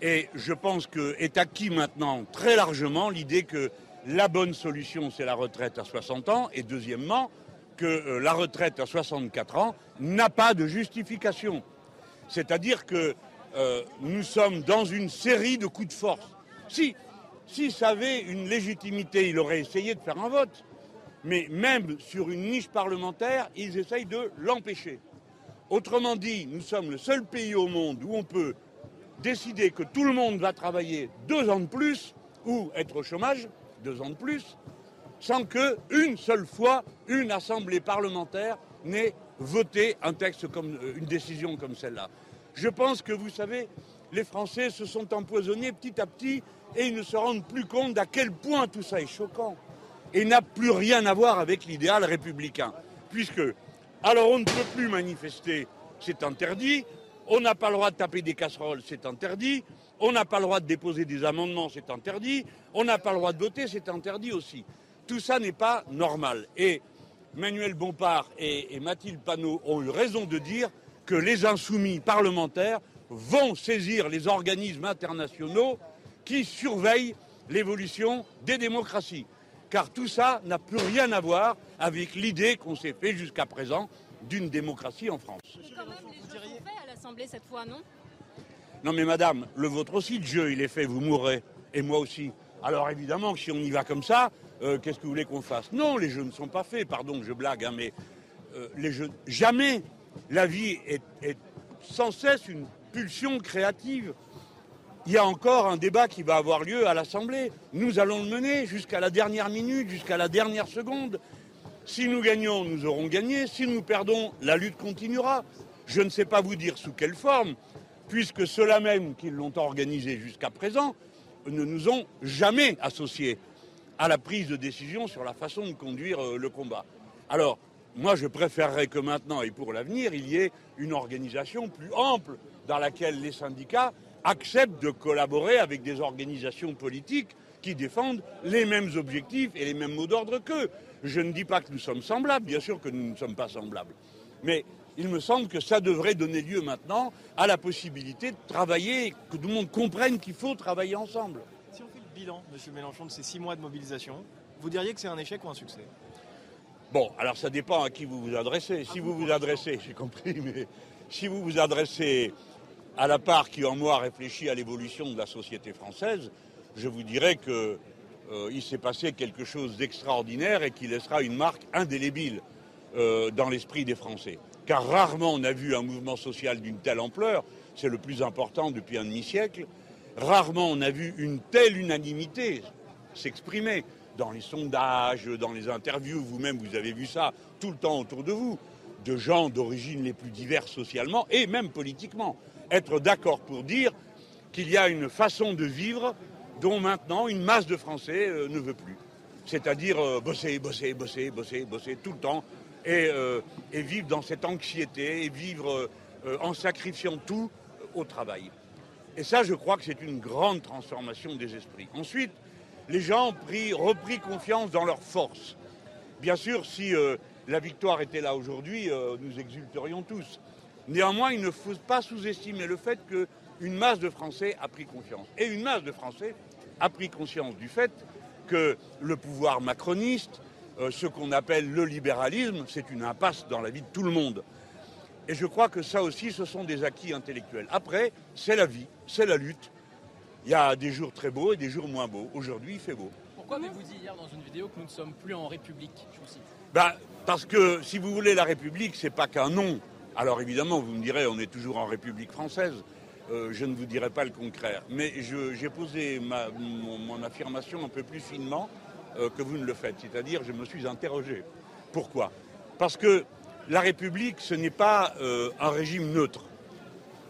et je pense qu'est acquis maintenant très largement l'idée que la bonne solution, c'est la retraite à 60 ans, et deuxièmement, que euh, la retraite à 64 ans n'a pas de justification. C'est-à-dire que euh, nous sommes dans une série de coups de force. Si, si ça avait une légitimité, il aurait essayé de faire un vote. Mais même sur une niche parlementaire, ils essayent de l'empêcher. Autrement dit, nous sommes le seul pays au monde où on peut décider que tout le monde va travailler deux ans de plus ou être au chômage deux ans de plus, sans que une seule fois une assemblée parlementaire n'ait voté un texte comme euh, une décision comme celle-là. Je pense que vous savez, les Français se sont empoisonnés petit à petit et ils ne se rendent plus compte d'à quel point tout ça est choquant et n'a plus rien à voir avec l'idéal républicain. Puisque, alors on ne peut plus manifester, c'est interdit, on n'a pas le droit de taper des casseroles, c'est interdit, on n'a pas le droit de déposer des amendements, c'est interdit, on n'a pas le droit de voter, c'est interdit aussi. Tout ça n'est pas normal. Et Manuel Bompard et, et Mathilde Panot ont eu raison de dire que les insoumis parlementaires vont saisir les organismes internationaux qui surveillent l'évolution des démocraties. Car tout ça n'a plus rien à voir avec l'idée qu'on s'est fait jusqu'à présent d'une démocratie en France. Quand même, les jeux sont faits à l'Assemblée cette fois, non? Non mais madame, le vôtre aussi, le jeu, il est fait, vous mourrez. Et moi aussi. Alors évidemment que si on y va comme ça, euh, qu'est-ce que vous voulez qu'on fasse? Non, les jeux ne sont pas faits, pardon, je blague, hein, mais euh, les jeux... Jamais la vie est, est sans cesse une pulsion créative. Il y a encore un débat qui va avoir lieu à l'Assemblée. Nous allons le mener jusqu'à la dernière minute, jusqu'à la dernière seconde. Si nous gagnons, nous aurons gagné. Si nous perdons, la lutte continuera. Je ne sais pas vous dire sous quelle forme, puisque ceux-là même qui l'ont organisé jusqu'à présent ne nous ont jamais associés à la prise de décision sur la façon de conduire euh, le combat. Alors, moi, je préférerais que maintenant et pour l'avenir, il y ait une organisation plus ample dans laquelle les syndicats acceptent de collaborer avec des organisations politiques qui défendent les mêmes objectifs et les mêmes mots d'ordre qu'eux. Je ne dis pas que nous sommes semblables, bien sûr que nous ne sommes pas semblables. Mais il me semble que ça devrait donner lieu maintenant à la possibilité de travailler, que tout le monde comprenne qu'il faut travailler ensemble. Si on fait le bilan, Monsieur Mélenchon, de ces six mois de mobilisation, vous diriez que c'est un échec ou un succès? Bon, alors ça dépend à qui vous vous adressez. Si vous vous adressez, j'ai compris, mais si vous vous adressez à la part qui en moi réfléchit à l'évolution de la société française, je vous dirais que euh, il s'est passé quelque chose d'extraordinaire et qui laissera une marque indélébile euh, dans l'esprit des Français. Car rarement on a vu un mouvement social d'une telle ampleur, c'est le plus important depuis un demi-siècle, rarement on a vu une telle unanimité s'exprimer dans les sondages, dans les interviews, vous-même vous avez vu ça tout le temps autour de vous, de gens d'origine les plus diverses socialement et même politiquement, être d'accord pour dire qu'il y a une façon de vivre dont maintenant une masse de Français euh, ne veut plus. C'est-à-dire euh, bosser, bosser, bosser, bosser, bosser tout le temps et, euh, vivre dans cette anxiété et vivre euh, en sacrifiant tout au travail. Et ça, je crois que c'est une grande transformation des esprits. Ensuite, les gens ont pris- repris confiance dans leurs forces. Bien sûr, si euh, la victoire était là aujourd'hui, euh, nous exulterions tous. Néanmoins, il ne faut pas sous-estimer le fait qu'une masse de Français a pris confiance. Et une masse de Français a pris conscience du fait que le pouvoir macroniste, euh, ce qu'on appelle le libéralisme, c'est une impasse dans la vie de tout le monde. Et je crois que ça aussi, ce sont des acquis intellectuels. Après, c'est la vie, c'est la lutte. Il y a des jours très beaux et des jours moins beaux. Aujourd'hui, il fait beau. Pourquoi avez-vous dit hier dans une vidéo que nous ne sommes plus en République? Je vous cite. Bah, parce que si vous voulez la République, c'est pas qu'un nom. Alors évidemment, vous me direz, on est toujours en République française. Euh, je ne vous dirai pas le contraire. Mais j'ai posé mon affirmation un peu plus finement euh, que vous ne le faites. C'est-à-dire, je me suis interrogé. Pourquoi? Parce que la République, ce n'est pas euh, un régime neutre.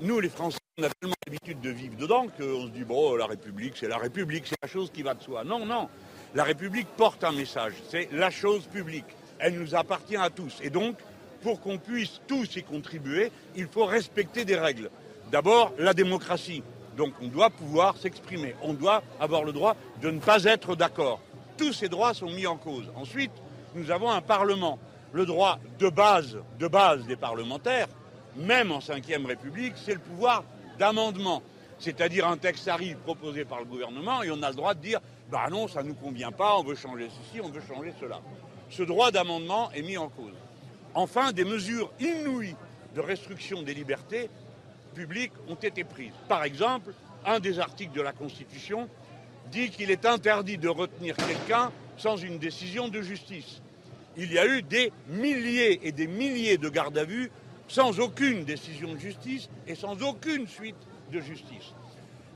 Nous, les Français, on a tellement l'habitude de vivre dedans qu'on se dit, bon, la République, c'est la République, c'est la chose qui va de soi. Non, non. La République porte un message. C'est la chose publique. Elle nous appartient à tous. Et donc, pour qu'on puisse tous y contribuer, il faut respecter des règles. D'abord, la démocratie. Donc, on doit pouvoir s'exprimer. On doit avoir le droit de ne pas être d'accord. Tous ces droits sont mis en cause. Ensuite, nous avons un Parlement. Le droit de base, de base des parlementaires, même en Ve République, c'est le pouvoir d'amendement. C'est-à-dire un texte arrive proposé par le gouvernement et on a le droit de dire bah non, ça ne nous convient pas, on veut changer ceci, on veut changer cela. Ce droit d'amendement est mis en cause. Enfin, des mesures inouïes de restriction des libertés publiques ont été prises. Par exemple, un des articles de la Constitution dit qu'il est interdit de retenir quelqu'un sans une décision de justice. Il y a eu des milliers et des milliers de gardes à vue sans aucune décision de justice et sans aucune suite de justice.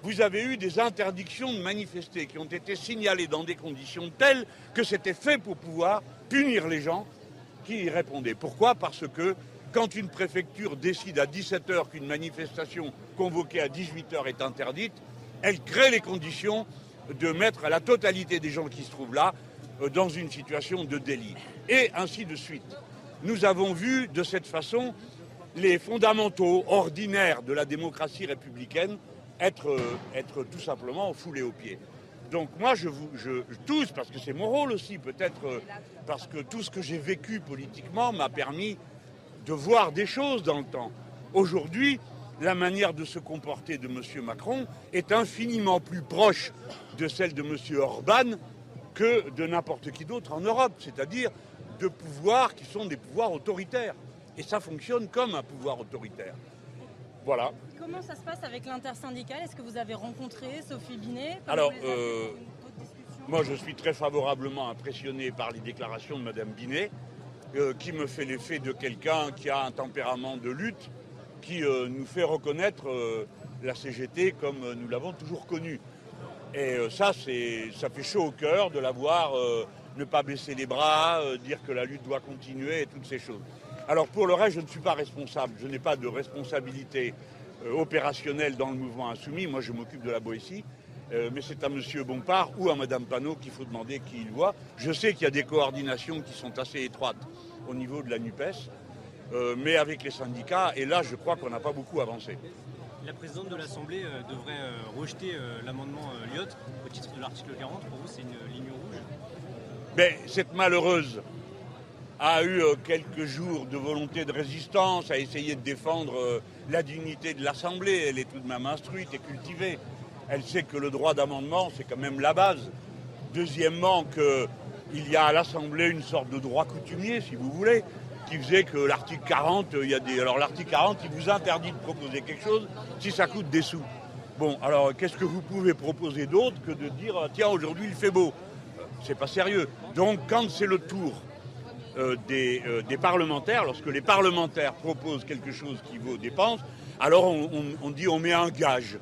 Vous avez eu des interdictions de manifester qui ont été signalées dans des conditions telles que c'était fait pour pouvoir punir les gens qui y répondaient. Pourquoi? Parce que quand une préfecture décide à 17h qu'une manifestation convoquée à 18h est interdite, elle crée les conditions de mettre la totalité des gens qui se trouvent là euh, dans une situation de délit. Et ainsi de suite. Nous avons vu de cette façon les fondamentaux ordinaires de la démocratie républicaine être, euh, être tout simplement foulés aux pieds. Donc moi, je vous, je, tous, parce que c'est mon rôle aussi, peut-être euh, parce que tout ce que j'ai vécu politiquement m'a permis de voir des choses dans le temps. Aujourd'hui, la manière de se comporter de M. Macron est infiniment plus proche de celle de M. Orban que de n'importe qui d'autre en Europe, c'est-à-dire de pouvoirs qui sont des pouvoirs autoritaires. Et ça fonctionne comme un pouvoir autoritaire. Voilà. Comment ça se passe avec l'intersyndicale? Est-ce que vous avez rencontré Sophie Binet? Alors, euh, moi je suis très favorablement impressionné par les déclarations de Mme Binet, euh, qui me fait l'effet de quelqu'un qui a un tempérament de lutte, qui euh, nous fait reconnaître la CGT comme nous l'avons toujours connue. Et ça, c'est, ça fait chaud au cœur de la voir ne pas baisser les bras, dire que la lutte doit continuer et toutes ces choses. Alors pour le reste, je ne suis pas responsable. Je n'ai pas de responsabilité euh, opérationnelle dans le mouvement insoumis. Moi, je m'occupe de la Boétie. Euh, mais c'est à M. Bompard ou à Mme Panot qu'il faut demander qui il voit. Je sais qu'il y a des coordinations qui sont assez étroites au niveau de la NUPES, euh, mais avec les syndicats, et là, je crois qu'on n'a pas beaucoup avancé. La présidente de l'Assemblée euh, devrait rejeter l'amendement Lyotte au titre de l'article 40. Pour vous, c'est une ligne rouge? Mais cette malheureuse a eu euh, quelques jours de volonté de résistance, a essayé de défendre euh, la dignité de l'Assemblée. Elle est tout de même instruite et cultivée. Elle sait que le droit d'amendement, c'est quand même la base. Deuxièmement, qu'il y a à l'Assemblée une sorte de droit coutumier, si vous voulez, qui faisait que l'article 40, euh, il y a. Alors l'article 40, il vous interdit de proposer quelque chose si ça coûte des sous. Bon, alors qu'est-ce que vous pouvez proposer d'autre que de dire ah, tiens, aujourd'hui il fait beau C'est pas sérieux. Donc quand c'est le tour euh, des, euh, des parlementaires, lorsque les parlementaires proposent quelque chose qui vaut dépense, alors on dit on met un gage.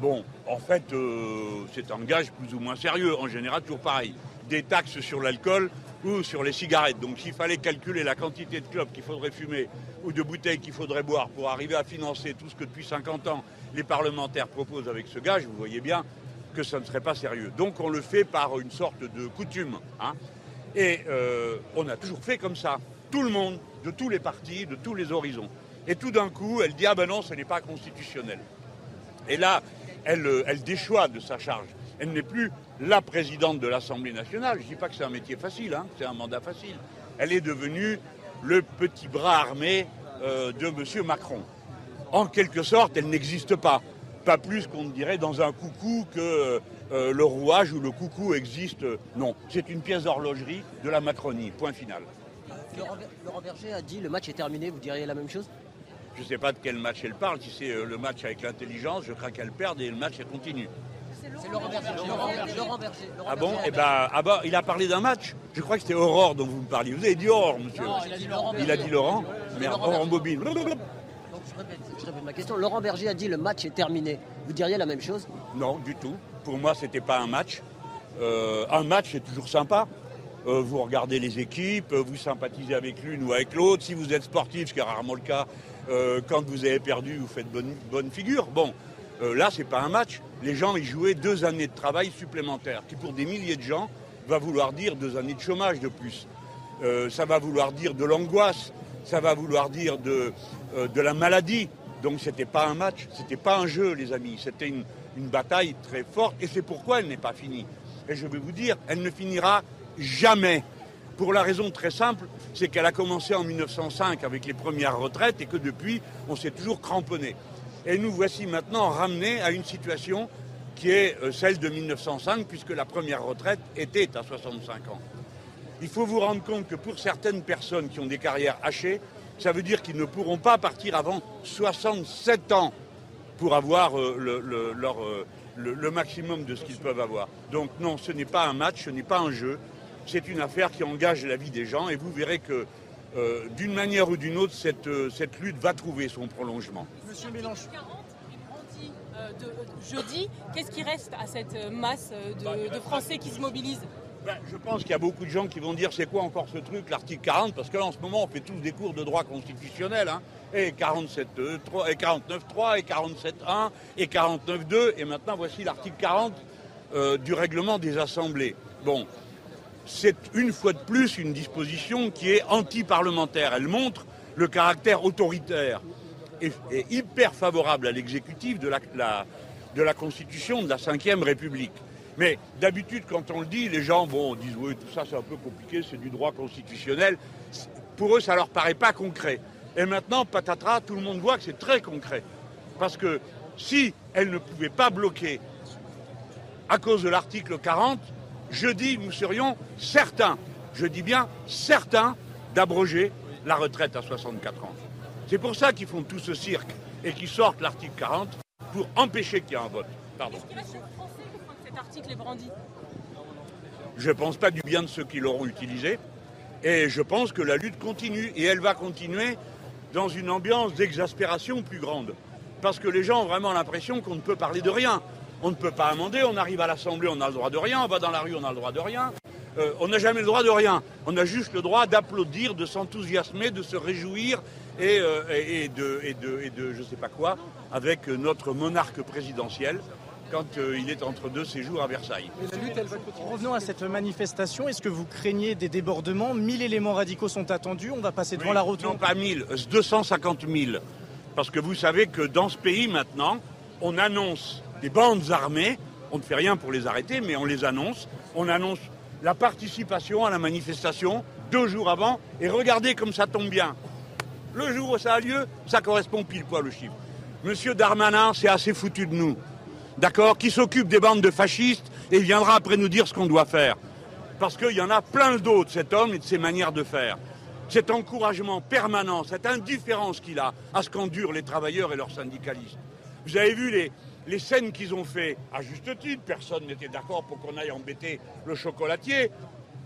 Bon, en fait, euh, c'est un gage plus ou moins sérieux, en général toujours pareil. Des taxes sur l'alcool ou sur les cigarettes. Donc s'il fallait calculer la quantité de clopes qu'il faudrait fumer ou de bouteilles qu'il faudrait boire pour arriver à financer tout ce que depuis 50 ans les parlementaires proposent avec ce gage, vous voyez bien que ça ne serait pas sérieux. Donc on le fait par une sorte de coutume. hein. Et euh, on a toujours fait comme ça. Tout le monde, de tous les partis, de tous les horizons. Et tout d'un coup, elle dit Ah ben non, ce n'est pas constitutionnel. Et là, elle, euh, elle déchoit de sa charge. Elle n'est plus la présidente de l'Assemblée nationale. Je ne dis pas que c'est un métier facile, hein, c'est un mandat facile. Elle est devenue le petit bras armé euh, de M. Macron. En quelque sorte, elle n'existe pas. Pas plus qu'on dirait dans un coucou que euh, le rouage ou le coucou existe. Non, c'est une pièce d'horlogerie de la Macronie. Point final. Laurent, Laurent Berger a dit le match est terminé, vous diriez la même chose? Je ne sais pas de quel match elle parle. Si c'est euh, le match avec l'intelligence, je crains qu'elle perde et le match elle continue. C'est Laurent Berger. Laurent, Laurent Berger. Laurent Ah bon Eh ben, ah bah, il a parlé d'un match. Je crois que c'était Aurore dont vous me parliez. Vous avez dit Aurore, monsieur. Non, il a dit Laurent Il a dit Laurent. Merde, Laurent Aurore. Bobine. Donc, je, répète, je répète ma question. Laurent Berger a dit le match est terminé. Vous diriez la même chose? Non, du tout. Pour moi, c'était pas un match. Euh, un match, c'est toujours sympa. Euh, vous regardez les équipes, euh, vous sympathisez avec l'une ou avec l'autre. Si vous êtes sportif, ce qui est rarement le cas, quand vous avez perdu, vous faites bonne, bonne figure. Bon, là, c'est pas un match. Les gens y jouaient deux années de travail supplémentaires, qui pour des milliers de gens va vouloir dire deux années de chômage de plus. Ça va vouloir dire de l'angoisse, ça va vouloir dire de, de la maladie. Donc c'était pas un match, c'était pas un jeu, les amis. C'était une, une bataille très forte et c'est pourquoi elle n'est pas finie. Et je vais vous dire, elle ne finira jamais. Pour la raison très simple, c'est qu'elle a commencé en 1905 avec les premières retraites et que depuis, on s'est toujours cramponné. Et nous voici maintenant ramenés à une situation qui est euh, celle de 1905, puisque la première retraite était à 65 ans. Il faut vous rendre compte que pour certaines personnes qui ont des carrières hachées, ça veut dire qu'ils ne pourront pas partir avant 67 ans pour avoir euh, le, le- leur, euh, le- le maximum de ce qu'ils peuvent avoir. Donc non, ce n'est pas un match, ce n'est pas un jeu, c'est une affaire qui engage la vie des gens et vous verrez que euh, d'une manière ou d'une autre, cette, euh, cette lutte va trouver son prolongement. Monsieur Mélenchon. De, de jeudi, qu'est-ce qui reste à cette masse de, de Français qui se mobilisent? Ben, je pense qu'il y a beaucoup de gens qui vont dire c'est quoi encore ce truc, l'article 40, parce que en ce moment on fait tous des cours de droit constitutionnel, hein, et 47.3, 3, et 49.3, et 47.1, et 49.2, et maintenant voici l'article 40 euh, du règlement des assemblées. Bon, c'est une fois de plus une disposition qui est anti-parlementaire. Elle montre le caractère autoritaire et, hyper favorable à l'exécutif de la, la- de la Constitution de la Ve République. Mais d'habitude, quand on le dit, les gens bon, disent oui, tout ça c'est un peu compliqué, c'est du droit constitutionnel. Pour eux, ça leur paraît pas concret. Et maintenant, patatras, tout le monde voit que c'est très concret. Parce que si elle ne pouvait pas bloquer à cause de l'article 40, jeudi, nous serions certains, je dis bien certains, d'abroger la retraite à 64 ans. C'est pour ça qu'ils font tout ce cirque et qu'ils sortent l'article 40 pour empêcher qu'il y ait un vote. Pardon. Je ne pense pas du bien de ceux qui l'auront utilisé. Et je pense que la lutte continue. Et elle va continuer dans une ambiance d'exaspération plus grande. Parce que les gens ont vraiment l'impression qu'on ne peut parler de rien. On ne peut pas amender, on arrive à l'Assemblée, on a le droit de rien, on va dans la rue, on a le droit de rien. Euh, on n'a jamais le droit de rien. On a juste le droit d'applaudir, de s'enthousiasmer, de se réjouir et, euh, de, et de je ne sais pas quoi avec notre monarque présidentiel quand euh, il est entre deux séjours à Versailles. La lutte, elle va continuer. Revenons à cette manifestation. Est-ce que vous craignez des débordements 1000 éléments radicaux sont attendus. On va passer devant Oui, la rotonde. Non, pas 1000, euh, 250 000. Parce que vous savez que dans ce pays maintenant, on annonce des bandes armées, on ne fait rien pour les arrêter, mais on les annonce. On annonce la participation à la manifestation deux jours avant, et regardez comme ça tombe bien. Le jour où ça a lieu, ça correspond pile poil au chiffre. Monsieur Darmanin, c'est assez foutu de nous. D'accord Qui s'occupe des bandes de fascistes et viendra après nous dire ce qu'on doit faire. Parce qu'il y en a plein d'autres, cet homme et de ses manières de faire. Cet encouragement permanent, cette indifférence qu'il a à ce qu'endurent les travailleurs et leurs syndicalistes. Vous avez vu les, scènes qu'ils ont fait, à juste titre, personne n'était d'accord pour qu'on aille embêter le chocolatier.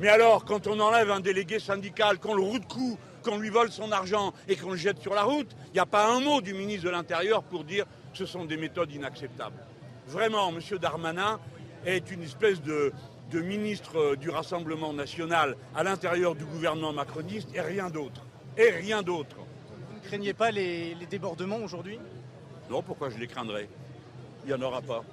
Mais alors, quand on enlève un délégué syndical, qu'on le roue de cou, qu'on lui vole son argent et qu'on le jette sur la route, il n'y a pas un mot du ministre de l'Intérieur pour dire que ce sont des méthodes inacceptables. Vraiment, M. Darmanin est une espèce de, de ministre euh, du Rassemblement national à l'intérieur du gouvernement macroniste et rien d'autre. Et rien d'autre. Vous ne craignez pas les, les débordements aujourd'hui? Non, pourquoi je les craindrais? Il n'y en aura pas.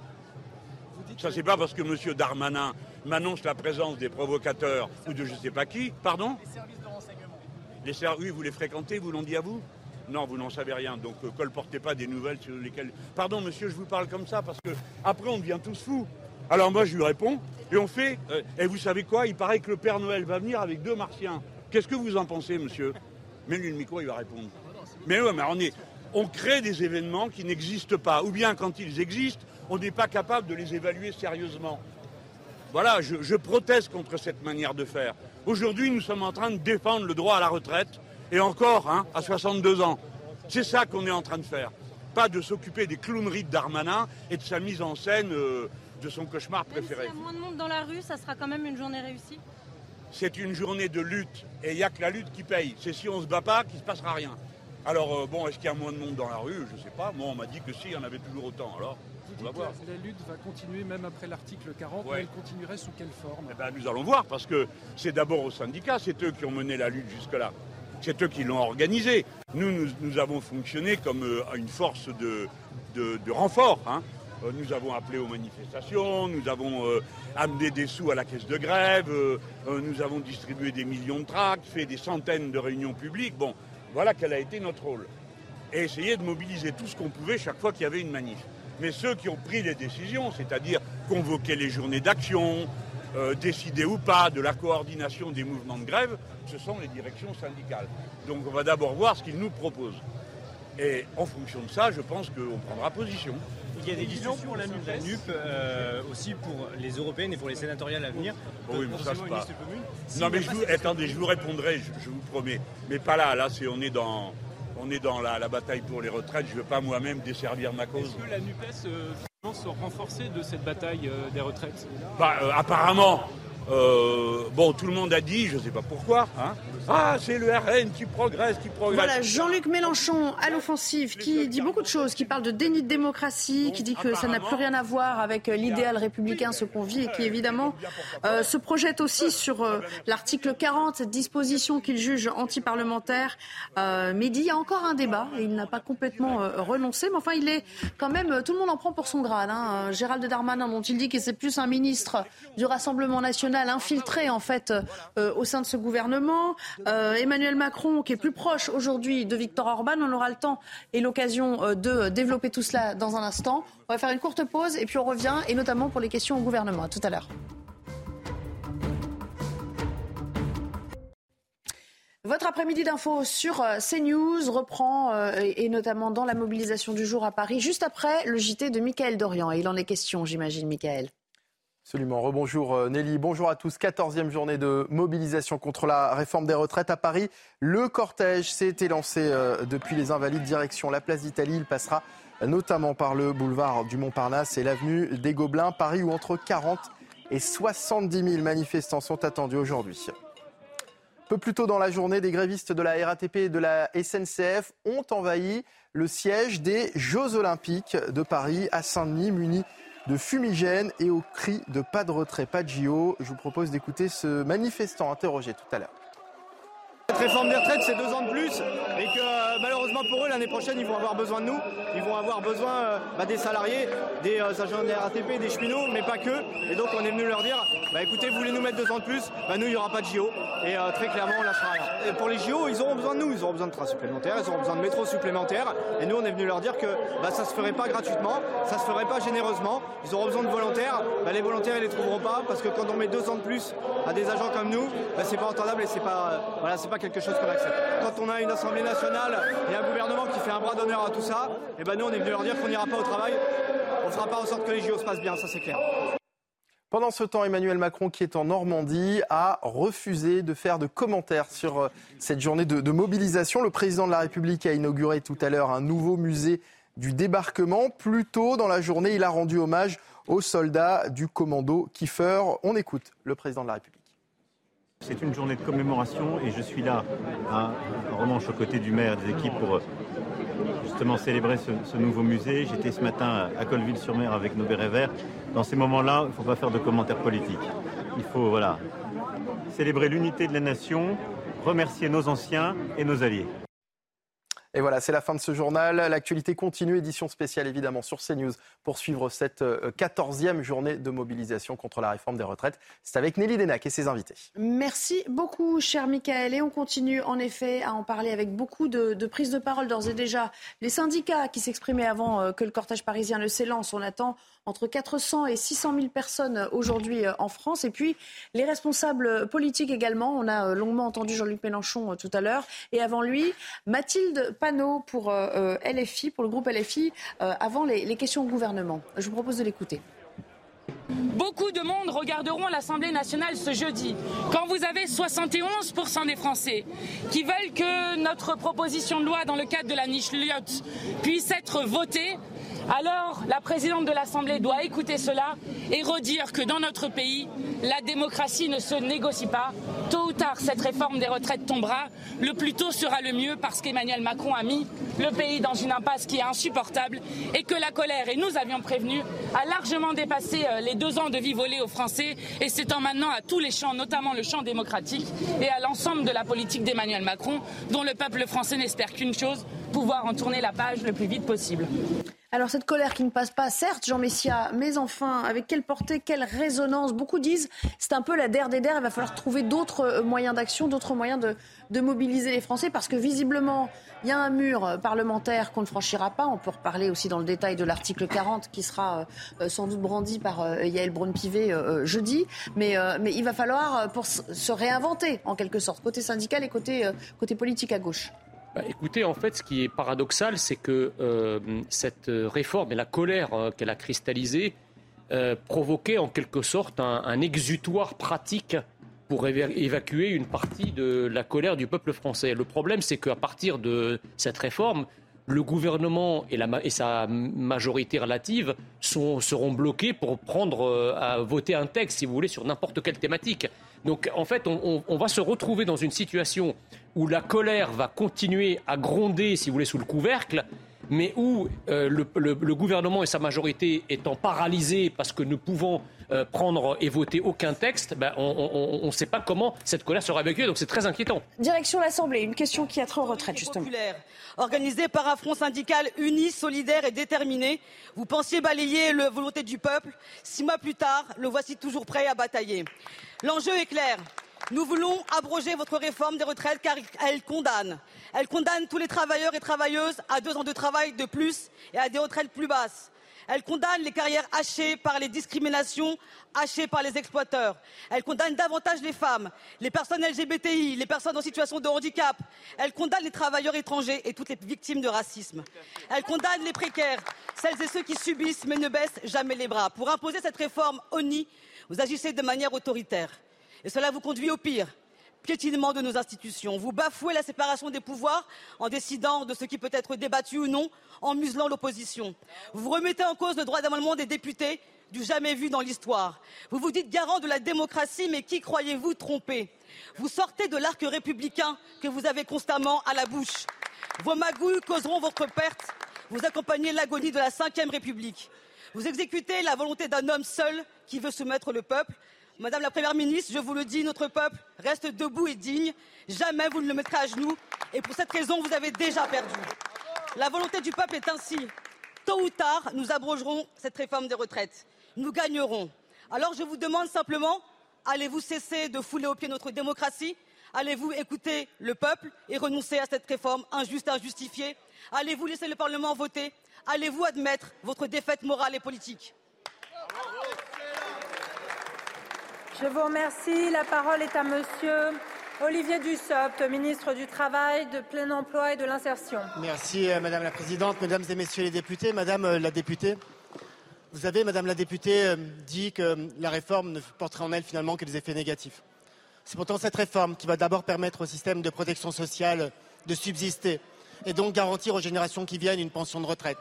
Ça, c'est pas parce que M. Darmanin m'annonce la présence des provocateurs ou de je sais pas qui. Pardon? Les services de renseignement. Les Oui, vous les fréquentez, vous l'ont dit à vous? Non, vous n'en savez rien. Donc, euh, colportez pas des nouvelles sur lesquelles. Pardon, monsieur, je vous parle comme ça parce que après, on devient tous fous. Alors, moi, je lui réponds et on fait. euh, et vous savez quoi? Il paraît que le Père Noël va venir avec deux martiens. Qu'est-ce que vous en pensez, monsieur? Mais lui, le micro, il va répondre. Mais ouais, mais on. On crée des événements qui n'existent pas. Ou bien, quand ils existent, on n'est pas capable de les évaluer sérieusement. Voilà, je proteste contre cette manière de faire. Aujourd'hui, nous sommes en train de défendre le droit à la retraite, et encore, hein, à 62 ans. C'est ça qu'on est en train de faire. Pas de s'occuper des clowneries de Darmanin et de sa mise en scène euh, de son cauchemar Même s'il préféré. y a moins de monde dans la rue, ça sera quand même une journée réussie. C'est une journée de lutte, et il n'y a que la lutte qui paye. C'est si on ne se bat pas qu'il ne se passera rien. Alors, euh, bon, est-ce qu'il y a moins de monde dans la rue? Je ne sais pas. Moi, on m'a dit que si, il y en avait toujours autant. Alors, on va voir. La lutte va continuer même après l'article 40, Ouais. mais elle continuerait sous quelle forme? Eh ben, nous allons voir, parce que c'est d'abord aux syndicats, c'est eux qui ont mené la lutte jusque-là. C'est eux qui l'ont organisée. Nous, nous, avons fonctionné comme euh, une force de, renfort. hein. Euh, nous avons appelé aux manifestations, nous avons euh, amené des sous à la caisse de grève, nous avons distribué des millions de tracts, fait des centaines de réunions publiques. Bon, voilà quel a été notre rôle. Et essayer de mobiliser tout ce qu'on pouvait chaque fois qu'il y avait une manif. Mais ceux qui ont pris les décisions, c'est-à-dire convoquer les journées d'action, euh, décider ou pas de la coordination des mouvements de grève, ce sont les directions syndicales. Donc on va d'abord voir ce qu'ils nous proposent. Et en fonction de ça, je pense qu'on prendra position. Il y a des discussions la NUP, la NUP euh, aussi pour les européennes et pour les sénatoriales à venir. Oh oui, mais ça se passe. Non mais je vous, attendez, je vous répondrai, je, je vous promets. Mais pas là, là c'est on est dans, on est dans la, la bataille pour les retraites. Je ne veux pas moi-même desservir ma cause. Est-ce que la NUPES euh, sort renforcée de cette bataille euh, des retraites? Bah, euh, apparemment, euh, bon, tout le monde a dit, je ne sais pas pourquoi, hein, ah, c'est le RN qui progresse, qui progresse. Voilà, Jean-Luc Mélenchon à l'offensive qui dit beaucoup de choses, qui parle de déni de démocratie, qui dit que ça n'a plus rien à voir avec euh, l'idéal républicain, ce qu'on vit, et qui évidemment euh, se projette aussi sur euh, l'article 40, cette disposition qu'il juge antiparlementaire. Mais il y a encore un débat, et il n'a pas complètement renoncé, mais enfin il est quand même, tout le monde en prend pour son grade. Hein. Gérald Darmanin, dont il dit que c'est plus un ministre du Rassemblement national infiltré en fait euh, au sein de ce gouvernement. Euh, Emmanuel Macron, qui est plus proche aujourd'hui de Victor Orban, on aura le temps et l'occasion euh, de développer tout cela dans un instant. On va faire une courte pause et puis on revient, et notamment pour les questions au gouvernement. À tout à l'heure. Votre après-midi d'info sur euh, CNews reprend, euh, et notamment dans la mobilisation du jour à Paris, juste après le JT de Michael Dorian. Il en est question, j'imagine, Michael. Absolument. Rebonjour euh, Nelly. Bonjour à tous. 14e journée de mobilisation contre la réforme des retraites à Paris. Le cortège s'est élancé euh, depuis les Invalides direction la place d'Italie. Il passera notamment par le boulevard du Montparnasse et l'avenue des Gobelins. Paris où entre 40 et 70 000 manifestants sont attendus aujourd'hui. Peu plus tôt dans la journée, des grévistes de la RATP et de la SNCF ont envahi le siège des Jeux Olympiques de Paris à Saint-Denis, munis de fumigènes et au cri de pas de retrait, pas de JO. Je vous propose d'écouter ce manifestant interrogé tout à l'heure. Cette réforme des retraites, c'est deux ans de plus et que euh, malheureusement pour eux, l'année prochaine, ils vont avoir besoin de nous. Ils vont avoir besoin euh, bah, des salariés, des euh, agents de RATP, des cheminots, mais pas que. Et donc on est venu leur dire, bah, écoutez, vous voulez nous mettre deux ans de plus, bah, nous, il n'y aura pas de JO. Et très clairement, on lâchera pour les JO, ils auront besoin de nous. Ils auront besoin de trains supplémentaires, ils auront besoin de métros supplémentaires. Et nous, on est venu leur dire que ça se ferait pas gratuitement, ça se ferait pas généreusement. Ils auront besoin de volontaires. Les volontaires, ils les trouveront pas parce que quand on met deux ans de plus à des agents comme nous, c'est pas entendable et c'est pas, voilà, c'est pas quelque chose qu'on accepte. Quand on a une assemblée et un gouvernement qui fait un bras d'honneur à tout ça, et ben nous, on est venu leur dire qu'on n'ira pas au travail. On fera pas en sorte que les JO se passent bien, ça c'est clair. Pendant ce temps, Emmanuel Macron, qui est en Normandie, a refusé de faire de commentaires sur euh, cette journée de, de mobilisation. Le président de la République a inauguré tout à l'heure un nouveau musée du débarquement. Plus tôt dans la journée, il a rendu hommage aux soldats du commando Kiefer. On écoute le président de la République. C'est une journée de commémoration et je suis là, à Romanche, aux côtés du maire et des équipes pour euh, justement célébrer ce, ce nouveau musée. J'étais ce matin à Colville-sur-Mer avec nos bérets verts. Dans ces moments-là, il ne faut pas faire de commentaires politiques. Il faut voilà, célébrer l'unité de la nation, remercier nos anciens et nos alliés. Et voilà, c'est la fin de ce journal. L'actualité continue, édition spéciale évidemment sur CNews pour suivre cette 14e journée de mobilisation contre la réforme des retraites. C'est avec Nelly Denac et ses invités. Merci beaucoup, cher Michael. Et on continue en effet à en parler avec beaucoup de, de prises de parole d'ores et déjà. Les syndicats qui s'exprimaient avant que le cortège parisien ne s'élance, on attend entre 400 et 600 000 personnes aujourd'hui euh, en France. Et puis les responsables politiques également. On a euh, longuement entendu Jean-Luc Mélenchon euh, tout à l'heure. Et avant lui, Mathilde Panot pour LFI, pour le groupe LFI, avant les, questions au gouvernement. Je vous propose de l'écouter. Beaucoup de monde regarderont l'Assemblée nationale ce jeudi, quand vous avez 71% des Français qui veulent que notre proposition de loi dans le cadre de la niche Lyotte puisse être votée alors la présidente de l'Assemblée doit écouter cela et redire que dans notre pays, la démocratie ne se négocie pas. Tôt ou tard, cette réforme des retraites tombera. Le plus tôt sera le mieux parce qu'Emmanuel Macron a mis le pays dans une impasse qui est insupportable et que la colère, et nous avions prévenu, a largement dépassé euh, les deux ans de vie volée aux Français et s'étend maintenant à tous les champs, notamment le champ démocratique et à l'ensemble de la politique d'Emmanuel Macron, dont le peuple français n'espère qu'une chose, pouvoir en tourner la page le plus vite possible. Alors cette colère qui ne passe pas, certes, Jean Messia, mais enfin, avec quelle portée, quelle résonance Beaucoup disent c'est un peu la der des der, il va falloir trouver d'autres euh, moyens d'action, d'autres moyens de, mobiliser les Français, parce que visiblement, il y a un mur parlementaire qu'on ne franchira pas. On peut reparler aussi dans le détail de l'article 40 qui sera euh, euh, sans doute brandi par Yael Braun-Pivet jeudi, mais, il va falloir se réinventer en quelque sorte, côté syndical et côté politique à gauche. Bah, écoutez, en fait, ce qui est paradoxal, c'est que euh, cette réforme et la colère euh, qu'elle a cristallisée euh, provoquaient en quelque sorte un, exutoire pratique pour évacuer une partie de la colère du peuple français. Le problème, c'est qu'à partir de cette réforme, le gouvernement et, sa majorité relative seront bloqués pour prendre à voter un texte, si vous voulez, sur n'importe quelle thématique. Donc en fait, on, va se retrouver dans une situation où la colère va continuer à gronder, si vous voulez, sous le couvercle, mais où euh, le, gouvernement et sa majorité étant paralysés parce que ne pouvant euh, prendre et voter aucun texte, ben, on ne sait pas comment cette colère sera évacuée, donc c'est très inquiétant. Direction l'Assemblée, une question qui a trait aux retraites, justement. Organisé par un front syndical uni, solidaire et déterminé, vous pensiez balayer la volonté du peuple. Six mois plus tard, le voici toujours prêt à batailler. L'enjeu est clair. Nous voulons abroger votre réforme des retraites car elle condamne. Elle condamne tous les travailleurs et travailleuses à deux ans de travail de plus et à des retraites plus basses. Elle condamne les carrières hachées par les discriminations, hachées par les exploiteurs. Elle condamne davantage les femmes, les personnes LGBTI, les personnes en situation de handicap. Elle condamne les travailleurs étrangers et toutes les victimes de racisme. Elle condamne les précaires, celles et ceux qui subissent mais ne baissent jamais les bras. Pour imposer cette réforme ONI, vous agissez de manière autoritaire. Et cela vous conduit au pire, piétinement de nos institutions. Vous bafouez la séparation des pouvoirs en décidant de ce qui peut être débattu ou non, en muselant l'opposition. Vous remettez en cause le droit d'amendement des députés, du jamais vu dans l'histoire. Vous vous dites garant de la démocratie, mais qui croyez-vous tromper? Vous sortez de l'arc républicain que vous avez constamment à la bouche. Vos magouilles causeront votre perte. Vous accompagnez l'agonie de la Ve République. Vous exécutez la volonté d'un homme seul qui veut soumettre le peuple. Madame la Première ministre, je vous le dis, notre peuple reste debout et digne. Jamais vous ne le mettrez à genoux. Et pour cette raison, vous avez déjà perdu. La volonté du peuple est ainsi. Tôt ou tard, nous abrogerons cette réforme des retraites. Nous gagnerons. Alors je vous demande simplement, allez-vous cesser de fouler aux pieds notre démocratie? Allez-vous écouter le peuple et renoncer à cette réforme injuste et injustifiée? Allez-vous laisser le Parlement voter? Allez-vous admettre votre défaite morale et politique? Je vous remercie. La parole est à Monsieur Olivier Dussopt, ministre du Travail, de plein emploi et de l'insertion. Merci euh, Madame la Présidente, Mesdames et Messieurs les députés. Madame euh, la députée, vous avez, Madame la députée, euh, dit que la réforme ne porterait en elle finalement que des effets négatifs. C'est pourtant cette réforme qui va d'abord permettre au système de protection sociale de subsister et donc garantir aux générations qui viennent une pension de retraite.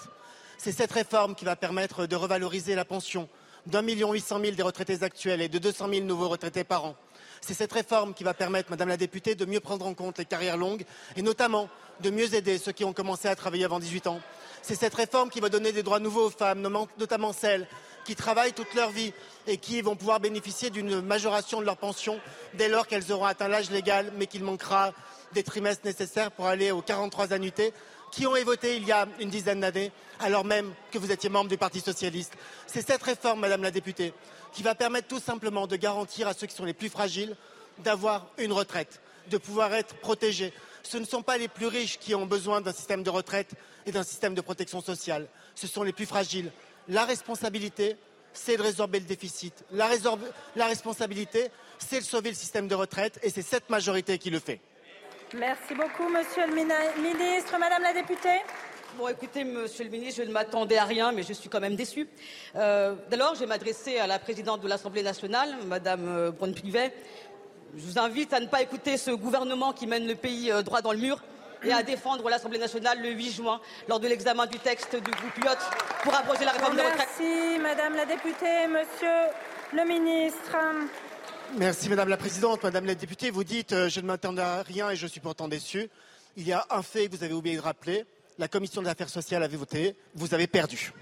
C'est cette réforme qui va permettre de revaloriser la pension d'un million huit cent mille des retraités actuels et de deux cent mille nouveaux retraités par an. C'est cette réforme qui va permettre, Madame la députée, de mieux prendre en compte les carrières longues et notamment de mieux aider ceux qui ont commencé à travailler avant 18 ans. C'est cette réforme qui va donner des droits nouveaux aux femmes, notamment celles qui travaillent toute leur vie et qui vont pouvoir bénéficier d'une majoration de leur pension dès lors qu'elles auront atteint l'âge légal, mais qu'il manquera des trimestres nécessaires pour aller aux 43 annuités qui ont voté il y a une dizaine d'années, alors même que vous étiez membre du Parti socialiste. C'est cette réforme, Madame la députée, qui va permettre tout simplement de garantir à ceux qui sont les plus fragiles d'avoir une retraite, de pouvoir être protégés. Ce ne sont pas les plus riches qui ont besoin d'un système de retraite et d'un système de protection sociale. Ce sont les plus fragiles. La responsabilité, c'est de résorber le déficit. La, la responsabilité, c'est de sauver le système de retraite et c'est cette majorité qui le fait. Merci beaucoup, Monsieur le ministre. Madame la députée. Bon, écoutez, Monsieur le ministre, je ne m'attendais à rien, mais je suis quand même déçue. Euh, D'abord, je vais m'adresser à la présidente de l'Assemblée nationale, Madame euh, Braun-Pivet. Je vous invite à ne pas écouter ce gouvernement qui mène le pays euh, droit dans le mur et à défendre l'Assemblée nationale le 8 juin lors de l'examen du texte du groupe Lyot pour abroger la réforme des retraites. Merci, Madame la députée. Monsieur le ministre. Merci Madame la Présidente. Madame la députée, vous dites euh, je ne m'attendais à rien et je suis pourtant déçu. Il y a un fait que vous avez oublié de rappeler. La Commission des affaires sociales avait voté. Vous avez perdu.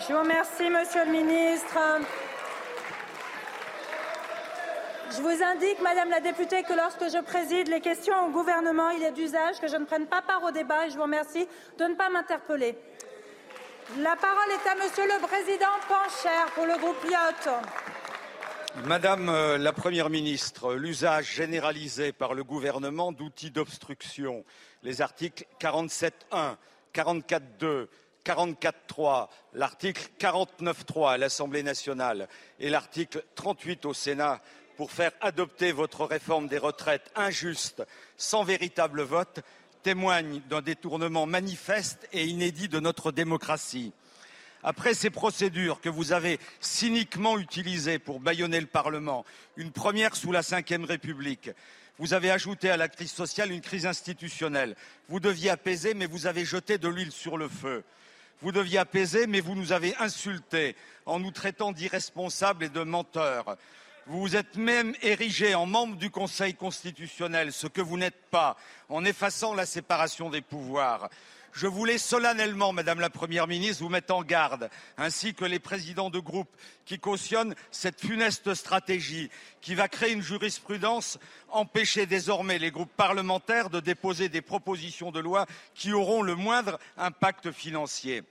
Je vous remercie, Monsieur le ministre. Je vous indique, Madame la députée, que lorsque je préside les questions au gouvernement, il est d'usage que je ne prenne pas part au débat et je vous remercie de ne pas m'interpeller. La parole est à Monsieur le Président Pancher pour le groupe Lyot. Madame euh, la Première ministre, l'usage généralisé par le gouvernement d'outils d'obstruction, les articles 47.1, 44.2, 44.3, l'article 49.3 à l'Assemblée nationale et l'article 38 au Sénat pour faire adopter votre réforme des retraites injuste, sans véritable vote, témoignent d'un détournement manifeste et inédit de notre démocratie. Après ces procédures que vous avez cyniquement utilisées pour bâillonner le Parlement, une première sous la Ve République, vous avez ajouté à la crise sociale une crise institutionnelle. Vous deviez apaiser, mais vous avez jeté de l'huile sur le feu. Vous deviez apaiser, mais vous nous avez insultés en nous traitant d'irresponsables et de menteurs. Vous vous êtes même érigé en membre du Conseil constitutionnel, ce que vous n'êtes pas, en effaçant la séparation des pouvoirs je voulais solennellement, Madame la Première ministre, vous mettre en garde, ainsi que les présidents de groupe qui cautionnent cette funeste stratégie qui va créer une jurisprudence, empêcher désormais les groupes parlementaires de déposer des propositions de loi qui auront le moindre impact financier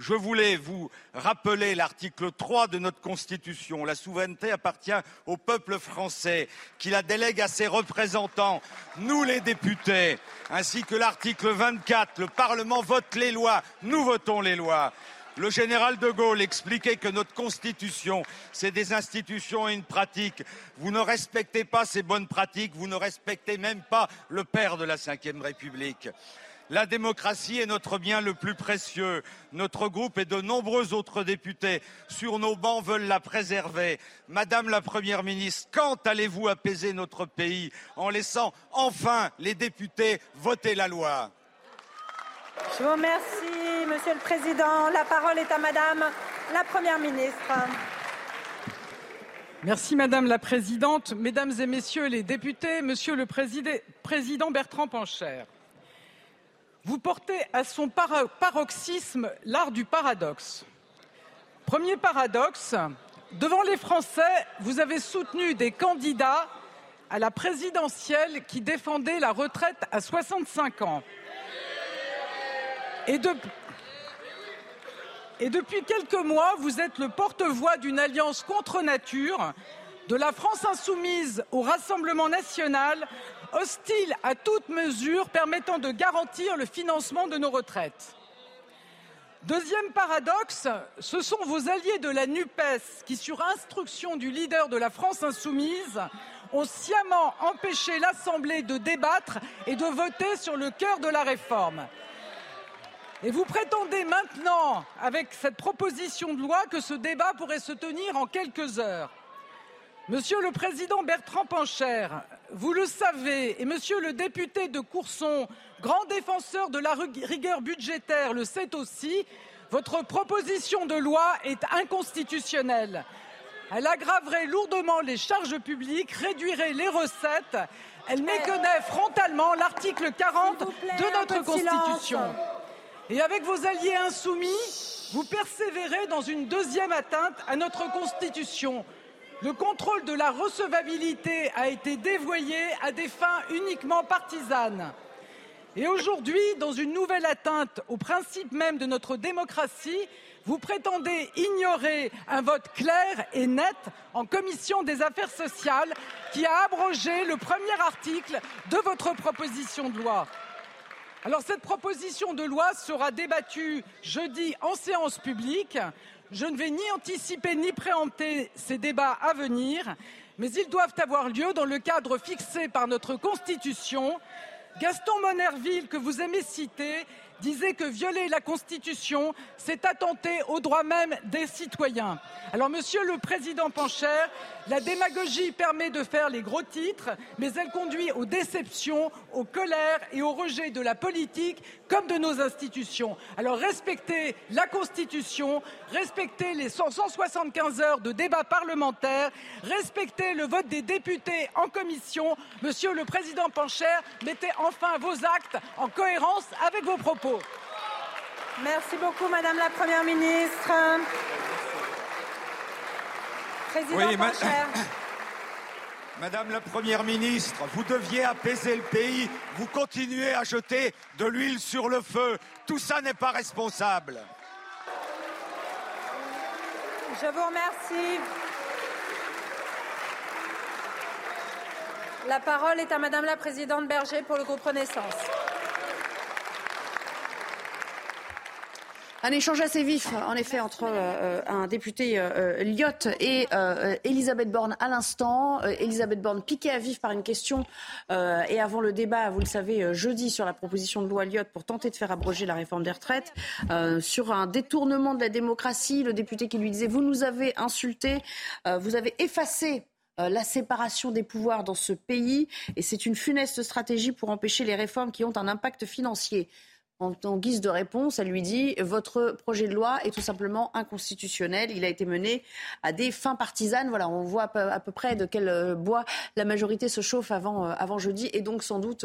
je voulais vous rappeler l'article 3 de notre Constitution. La souveraineté appartient au peuple français, qui la délègue à ses représentants, nous les députés, ainsi que l'article 24. Le Parlement vote les lois, nous votons les lois. Le général de Gaulle expliquait que notre Constitution, c'est des institutions et une pratique. Vous ne respectez pas ces bonnes pratiques, vous ne respectez même pas le père de la Ve République. La démocratie est notre bien le plus précieux. Notre groupe et de nombreux autres députés sur nos bancs veulent la préserver. Madame la Première ministre, quand allez-vous apaiser notre pays en laissant enfin les députés voter la loi? Je vous remercie, Monsieur le Président. La parole est à Madame la Première ministre. Merci Madame la Présidente, Mesdames et Messieurs les députés, Monsieur le Président Bertrand Pancher. Vous portez à son paroxysme l'art du paradoxe. Premier paradoxe, devant les Français, vous avez soutenu des candidats à la présidentielle qui défendaient la retraite à 65 ans. Et, Et depuis quelques mois, vous êtes le porte-voix d'une alliance contre nature, de la France insoumise au Rassemblement national, hostile à toute mesure permettant de garantir le financement de nos retraites. Deuxième paradoxe, ce sont vos alliés de la NUPES qui, sur instruction du leader de la France insoumise, ont sciemment empêché l'Assemblée de débattre et de voter sur le cœur de la réforme. Et vous prétendez maintenant, avec cette proposition de loi, que ce débat pourrait se tenir en quelques heures. Monsieur le Président Bertrand Pancher, vous le savez, et Monsieur le député de Courson, grand défenseur de la rigueur budgétaire, le sait aussi, votre proposition de loi est inconstitutionnelle. Elle aggraverait lourdement les charges publiques, réduirait les recettes. Elle méconnaît frontalement l'article 40 de notre Constitution. Et avec vos alliés insoumis, vous persévérez dans une deuxième atteinte à notre Constitution. Le contrôle de la recevabilité a été dévoyé à des fins uniquement partisanes. Et aujourd'hui, dans une nouvelle atteinte au principe même de notre démocratie, vous prétendez ignorer un vote clair et net en commission des affaires sociales qui a abrogé le premier article de votre proposition de loi. Alors cette proposition de loi sera débattue jeudi en séance publique. Je ne vais ni anticiper ni préempter ces débats à venir, mais ils doivent avoir lieu dans le cadre fixé par notre Constitution. Gaston Monerville, que vous aimez citer, disait que violer la Constitution, c'est attenter aux droits même des citoyens. Alors, Monsieur le Président Pancher, la démagogie permet de faire les gros titres, mais elle conduit aux déceptions, aux colères et au rejet de la politique comme de nos institutions. Alors, respectez la Constitution, respectez les 175 heures de débat parlementaire, respectez le vote des députés en commission. Monsieur le Président Pancher, mettez enfin vos actes en cohérence avec vos propos. Merci beaucoup, Madame la Première ministre. Président Oui, ma- Pancher. Madame la Première ministre, vous deviez apaiser le pays. Vous continuez à jeter de l'huile sur le feu. Tout ça n'est pas responsable. Je vous remercie. La parole est à Madame la Présidente Berger pour le groupe Renaissance. Un échange assez vif, en effet, entre euh, un député euh, et euh, Elisabeth Borne à l'instant. Euh, Elisabeth Borne piquée à vif par une question et avant le débat, vous le savez, jeudi sur la proposition de loi Lyotte pour tenter de faire abroger la réforme des retraites, sur un détournement de la démocratie, le député qui lui disait vous nous avez insulté, euh, vous avez effacé la séparation des pouvoirs dans ce pays et c'est une funeste stratégie pour empêcher les réformes qui ont un impact financier. En, guise de réponse, elle lui dit votre projet de loi est tout simplement inconstitutionnel. Il a été mené à des fins partisanes. Voilà, on voit à peu, près de quel euh, bois la majorité se chauffe avant, euh, jeudi, et donc sans doute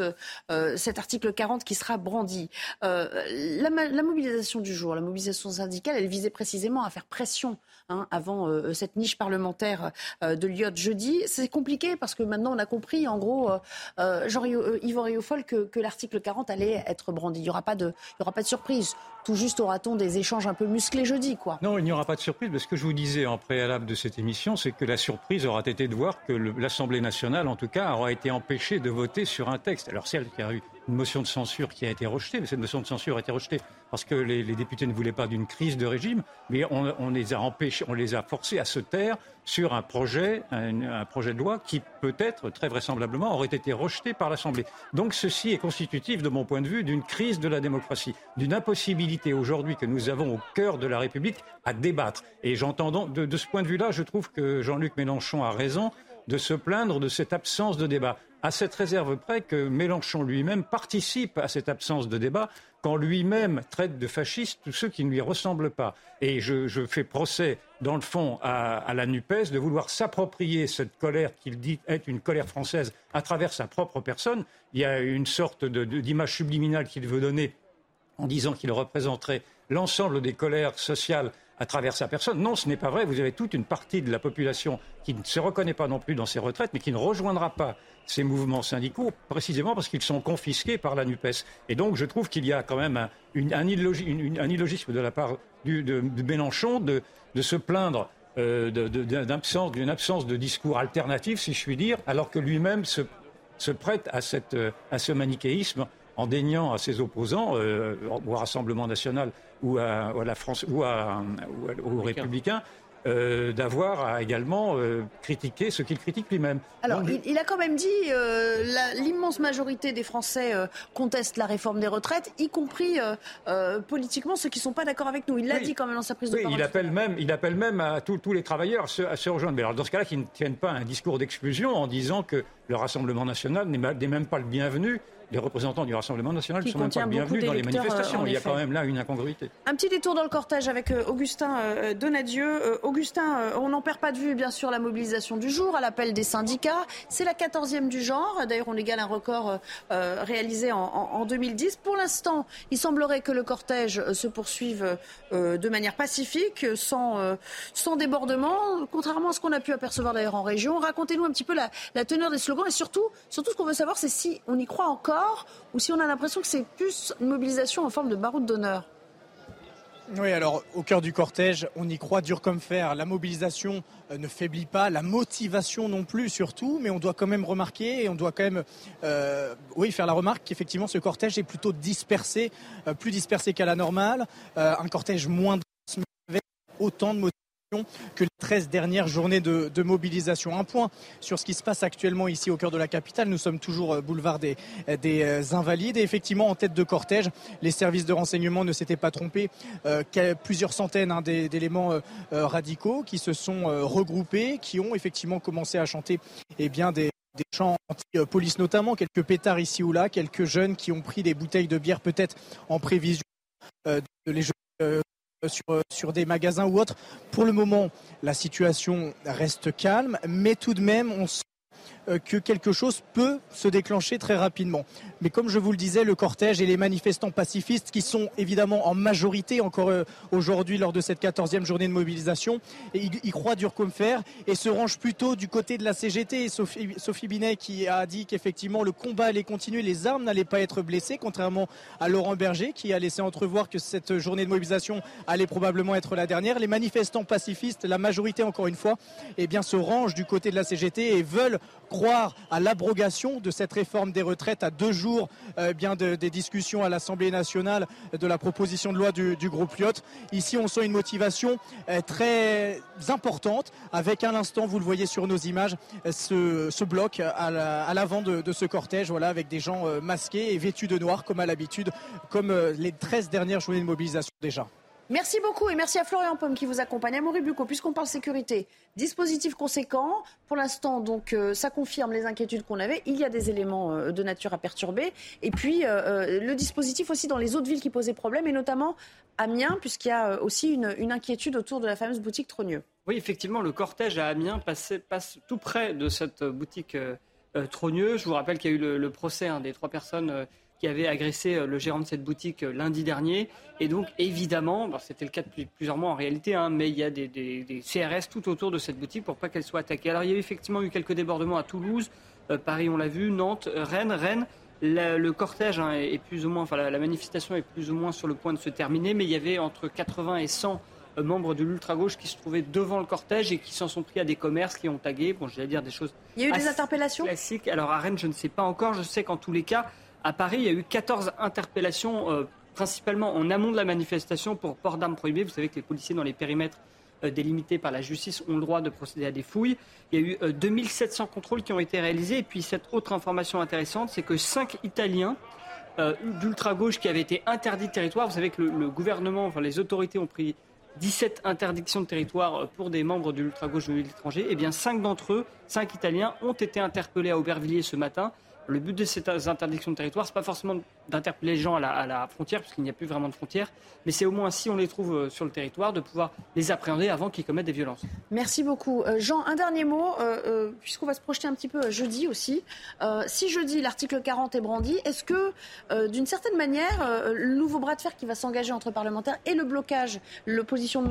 euh, cet article 40 qui sera brandi. La, mobilisation du jour, la mobilisation syndicale, elle visait précisément à faire pression hein, avant cette niche parlementaire de Lyotte jeudi. C'est compliqué parce que maintenant on a compris, en gros, euh, euh, Jean Rio- euh, Yvan Riofol, que, que l'article 40 allait être brandi. Il aura, pas de- il y aura pas de surprise. Tout juste aura-t-on des échanges un peu musclés jeudi, quoi. Non, il n'y aura pas de surprise. Ce que je vous disais en préalable de cette émission, c'est que la surprise aura été de voir que l'Assemblée nationale, en tout cas, aura été empêchée de voter sur un texte. Alors il y a eu une motion de censure qui a été rejetée, mais cette motion de censure a été rejetée parce que les, députés ne voulaient pas d'une crise de régime, mais on, les a empêchés, on les a forcés à se taire sur un projet, un, projet de loi qui peut-être, très vraisemblablement, aurait été rejeté par l'Assemblée. Donc ceci est constitutif, de mon point de vue, d'une crise de la démocratie, d'une impossibilité aujourd'hui que nous avons au cœur de la République à débattre. Et j'entends donc, de ce point de vue-là, je trouve que Jean-Luc Mélenchon a raison de se plaindre de cette absence de débat. À cette réserve près que Mélenchon lui-même participe à cette absence de débat quand lui-même traite de fascistes tous ceux qui ne lui ressemblent pas. Et je, fais procès, dans le fond, à, la NUPES de vouloir s'approprier cette colère qu'il dit être une colère française à travers sa propre personne. Il y a une sorte d'image subliminale qu'il veut donner en disant qu'il représenterait l'ensemble des colères sociales à travers sa personne. Non, ce n'est pas vrai. Vous avez toute une partie de la population qui ne se reconnaît pas non plus dans ces retraites, mais qui ne rejoindra pas ces mouvements syndicaux, précisément parce qu'ils sont confisqués par la NUPES. Et donc, je trouve qu'il y a quand même un, illogisme de la part du- de, Mélenchon de, se plaindre euh, d'une absence de discours alternatif, si je puis dire, alors que lui-même se, prête euh, à ce manichéisme en déniant à ses opposants, euh, au Rassemblement national ou à, ou à la France ou, à, ou à- aux Républicains, euh, d'avoir à également euh, critiqué ce qu'il critique lui-même. Alors, Donc, il, il a quand même dit euh, la- l'immense majorité des Français euh, contestent la réforme des retraites, y compris euh, euh, politiquement ceux qui ne sont pas d'accord avec nous. Il l'a Oui. dit quand même dans sa prise de Oui, parole. il appelle même, il appelle même à tous, tous les travailleurs à se, à se rejoindre. Mais alors, dans ce cas-là, qu'ils ne tiennent pas un discours d'exclusion en disant que le Rassemblement national n'est même pas le bienvenu. Les représentants du Rassemblement national ne sont même pas bienvenus dans les euh, manifestations. en Il y a quand même là une incongruité. Un petit détour dans le cortège avec euh, Augustin euh, Donadieu. Euh, Augustin, euh, on n'en perd pas de vue, bien sûr, la mobilisation du jour à l'appel des syndicats. C'est la 14e du genre. D'ailleurs, on égale un record euh, euh, réalisé en, en- en 2010. Pour l'instant, il semblerait que le cortège euh, se poursuive euh, de manière pacifique, euh, sans, euh, sans débordement, contrairement à ce qu'on a pu apercevoir d'ailleurs en région. Racontez-nous un petit peu la, la teneur des slogans et surtout, surtout ce qu'on veut savoir, c'est si on y croit encore ou si on a l'impression que c'est plus une mobilisation en forme de baroud d'honneur oui, alors au cœur du cortège, on y croit dur comme fer. La mobilisation euh, ne faiblit pas, la motivation non plus surtout, mais on doit quand même remarquer et on doit quand même, euh, oui, faire la remarque qu'effectivement ce cortège est plutôt dispersé, euh, plus dispersé qu'à la normale, un cortège moins dense, mais avec autant de motivation que les 13 dernières journées de, mobilisation. Un point sur ce qui se passe actuellement ici au cœur de la capitale. Nous sommes toujours euh, boulevard des, des euh, Invalides et effectivement en tête de cortège, les services de renseignement ne s'étaient pas trompés. Euh, plusieurs centaines hein, d'éléments euh, euh, radicaux qui se sont euh, regroupés, qui ont effectivement commencé à chanter eh bien, des, des chants anti-police notamment, quelques pétards ici ou là, quelques jeunes qui ont pris des bouteilles de bière peut-être en prévision euh, de les euh, sur, sur des magasins ou autres. Pour le moment, la situation reste calme, mais tout de même, on sent euh, que quelque chose peut se déclencher très rapidement. Mais comme je vous le disais, le cortège et les manifestants pacifistes, qui sont évidemment en majorité encore euh, aujourd'hui lors de cette 14e journée de mobilisation, ils, croient dur comme fer et se rangent plutôt du côté de la CGT. Sophie Binet qui a dit qu'effectivement le combat allait continuer, les armes n'allaient pas être blessées, contrairement à Laurent Berger qui a laissé entrevoir que cette journée de mobilisation allait probablement être la dernière. Les manifestants pacifistes, la majorité encore une fois, eh bien, se rangent du côté de la CGT et veulent croire à l'abrogation de cette réforme des retraites à deux jours euh, bien de- des discussions à l'Assemblée nationale de la proposition de loi du, groupe Lyot. Ici, on sent une motivation euh, très importante avec à l'instant, vous le voyez sur nos images, euh, ce, bloc à la- à l'avant de, de ce cortège, voilà, avec des gens masqués et vêtus de noir comme à l'habitude, comme les 13 dernières journées de mobilisation déjà. Merci beaucoup et merci à Florian Pomme qui vous accompagne. À Maurice Bucco, puisqu'on parle sécurité, dispositif conséquent. Pour l'instant, donc, euh, ça confirme les inquiétudes qu'on avait. Il y a des éléments euh, de nature à perturber. Et puis, euh, le dispositif aussi dans les autres villes qui posaient problème, et notamment Amiens, puisqu'il y a aussi une, inquiétude autour de la fameuse boutique Trogneux. Oui, effectivement, le cortège à Amiens passe, tout près de cette boutique Trogneux. Je vous rappelle qu'il y a eu le, procès hein, des trois personnes qui avaient agressé euh, le gérant de cette boutique euh, lundi dernier. Et donc, évidemment, bon, c'était le cas depuis plusieurs mois en réalité, hein, mais il y a des, des- des CRS tout autour de cette boutique pour pas qu'elle soit attaquée. Alors, il y a effectivement eu quelques débordements à Toulouse, euh, Paris, on l'a vu, Nantes, Rennes, Rennes. La- le cortège hein, est plus ou moins, enfin la, la manifestation est plus ou moins sur le point de se terminer, mais il y avait entre 80 et 100 euh, membres de l'ultra-gauche qui se trouvaient devant le cortège et qui s'en sont pris à des commerces, qui ont tagué, bon, j'allais dire des choses Il y a eu des interpellations? classiques. Alors à Rennes, je ne sais pas encore. Je sais qu'en tous les cas, à Paris, il y a eu 14 interpellations, euh, principalement en amont de la manifestation pour port d'armes prohibées. Vous savez que les policiers dans les périmètres euh, délimités par la justice ont le droit de procéder à des fouilles. Il y a eu euh, 2700 contrôles qui ont été réalisés. Et puis cette autre information intéressante, c'est que 5 Italiens euh, d'ultra-gauche qui avaient été interdits de territoire. Vous savez que le, gouvernement, enfin les autorités ont pris 17 interdictions de territoire pour des membres de l'ultra-gauche de l'étranger. Eh bien, 5 d'entre eux, 5 Italiens, ont été interpellés à Aubervilliers ce matin. Le but de ces interdictions de territoire, c'est pas forcément d'interpeller les gens à la, frontière, puisqu'il n'y a plus vraiment de frontière, mais c'est au moins si on les trouve euh, sur le territoire, de pouvoir les appréhender avant qu'ils commettent des violences. Merci beaucoup. Euh, Jean, un dernier mot, euh, puisqu'on va se projeter un petit peu jeudi aussi. Si jeudi, l'article 40 est brandi, est-ce que, d'une certaine manière, le nouveau bras de fer qui va s'engager entre parlementaires et le blocage, l'opposition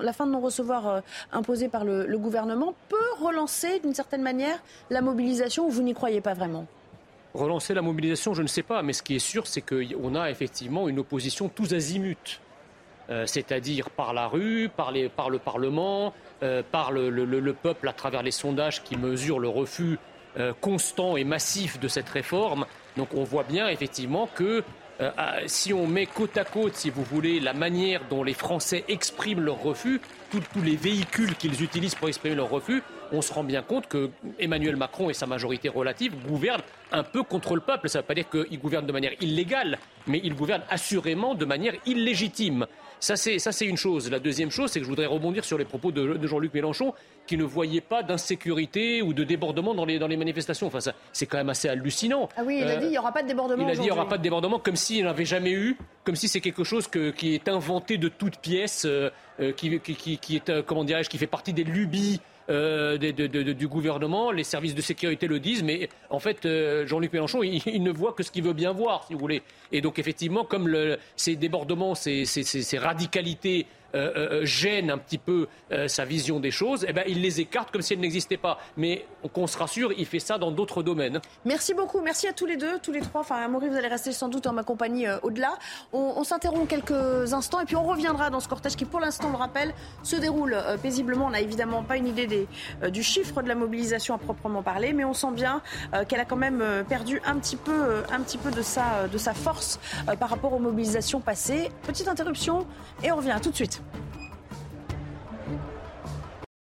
la fin de non-recevoir imposée par le, le gouvernement peut relancer, d'une certaine manière, la mobilisation ou vous n'y croyez pas vraiment? Relancer la mobilisation, je ne sais pas, mais ce qui est sûr, c'est qu'on a effectivement une opposition tous azimuts. Euh, c'est-à-dire par la rue, par, le Parlement, euh, par le, le- le- le peuple à travers les sondages qui mesurent le refus euh, constant et massif de cette réforme. Donc on voit bien effectivement que si on met côte à côte, si vous voulez, la manière dont les Français expriment leur refus, tous les véhicules qu'ils utilisent pour exprimer leur refus, on se rend bien compte que Emmanuel Macron et sa majorité relative gouvernent un peu contre le peuple. Ça ne veut pas dire qu'ils gouvernent de manière illégale, mais ils gouvernent assurément de manière illégitime. Ça, c'est ça, c'est une chose. La deuxième chose, c'est que je voudrais rebondir sur les propos de, de Jean-Luc Mélenchon, qui ne voyait pas d'insécurité ou de débordement dans les, dans les manifestations. Enfin, ça, c'est quand même assez hallucinant. Ah oui, il a Euh, dit il n'y aura pas de débordement il a dit il n'y aura pas de débordement, comme s'il n'en avait jamais eu, comme si c'est quelque chose que- qui est inventé de toutes pièces, euh, euh, qui, qui- qui- qui est, comment dirais-je, qui fait partie des lubies. Euh, du gouvernement, les services de sécurité le disent, mais en fait, euh, Jean-Luc Mélenchon, il, ne voit que ce qu'il veut bien voir, si vous voulez. Et donc, effectivement, comme ces débordements, ces radicalités euh, euh, gênent un petit peu euh, sa vision des choses, eh ben, il les écarte comme si elles n'existaient pas. Mais qu'on se rassure, il fait ça dans d'autres domaines. Merci beaucoup. Merci à tous les deux, tous les trois. Enfin, Amaury, vous allez rester sans doute en ma compagnie euh, au-delà. On, s'interrompt quelques instants et puis on reviendra dans ce cortège qui, pour l'instant, le rappelle, se déroule euh, paisiblement. On n'a évidemment pas une idée euh, du chiffre de la mobilisation à proprement parler, mais on sent bien euh, qu'elle a quand même euh, perdu un petit peu, euh, un petit peu de, sa, euh, de sa force euh, par rapport aux mobilisations passées. Petite interruption et on revient tout de suite. next.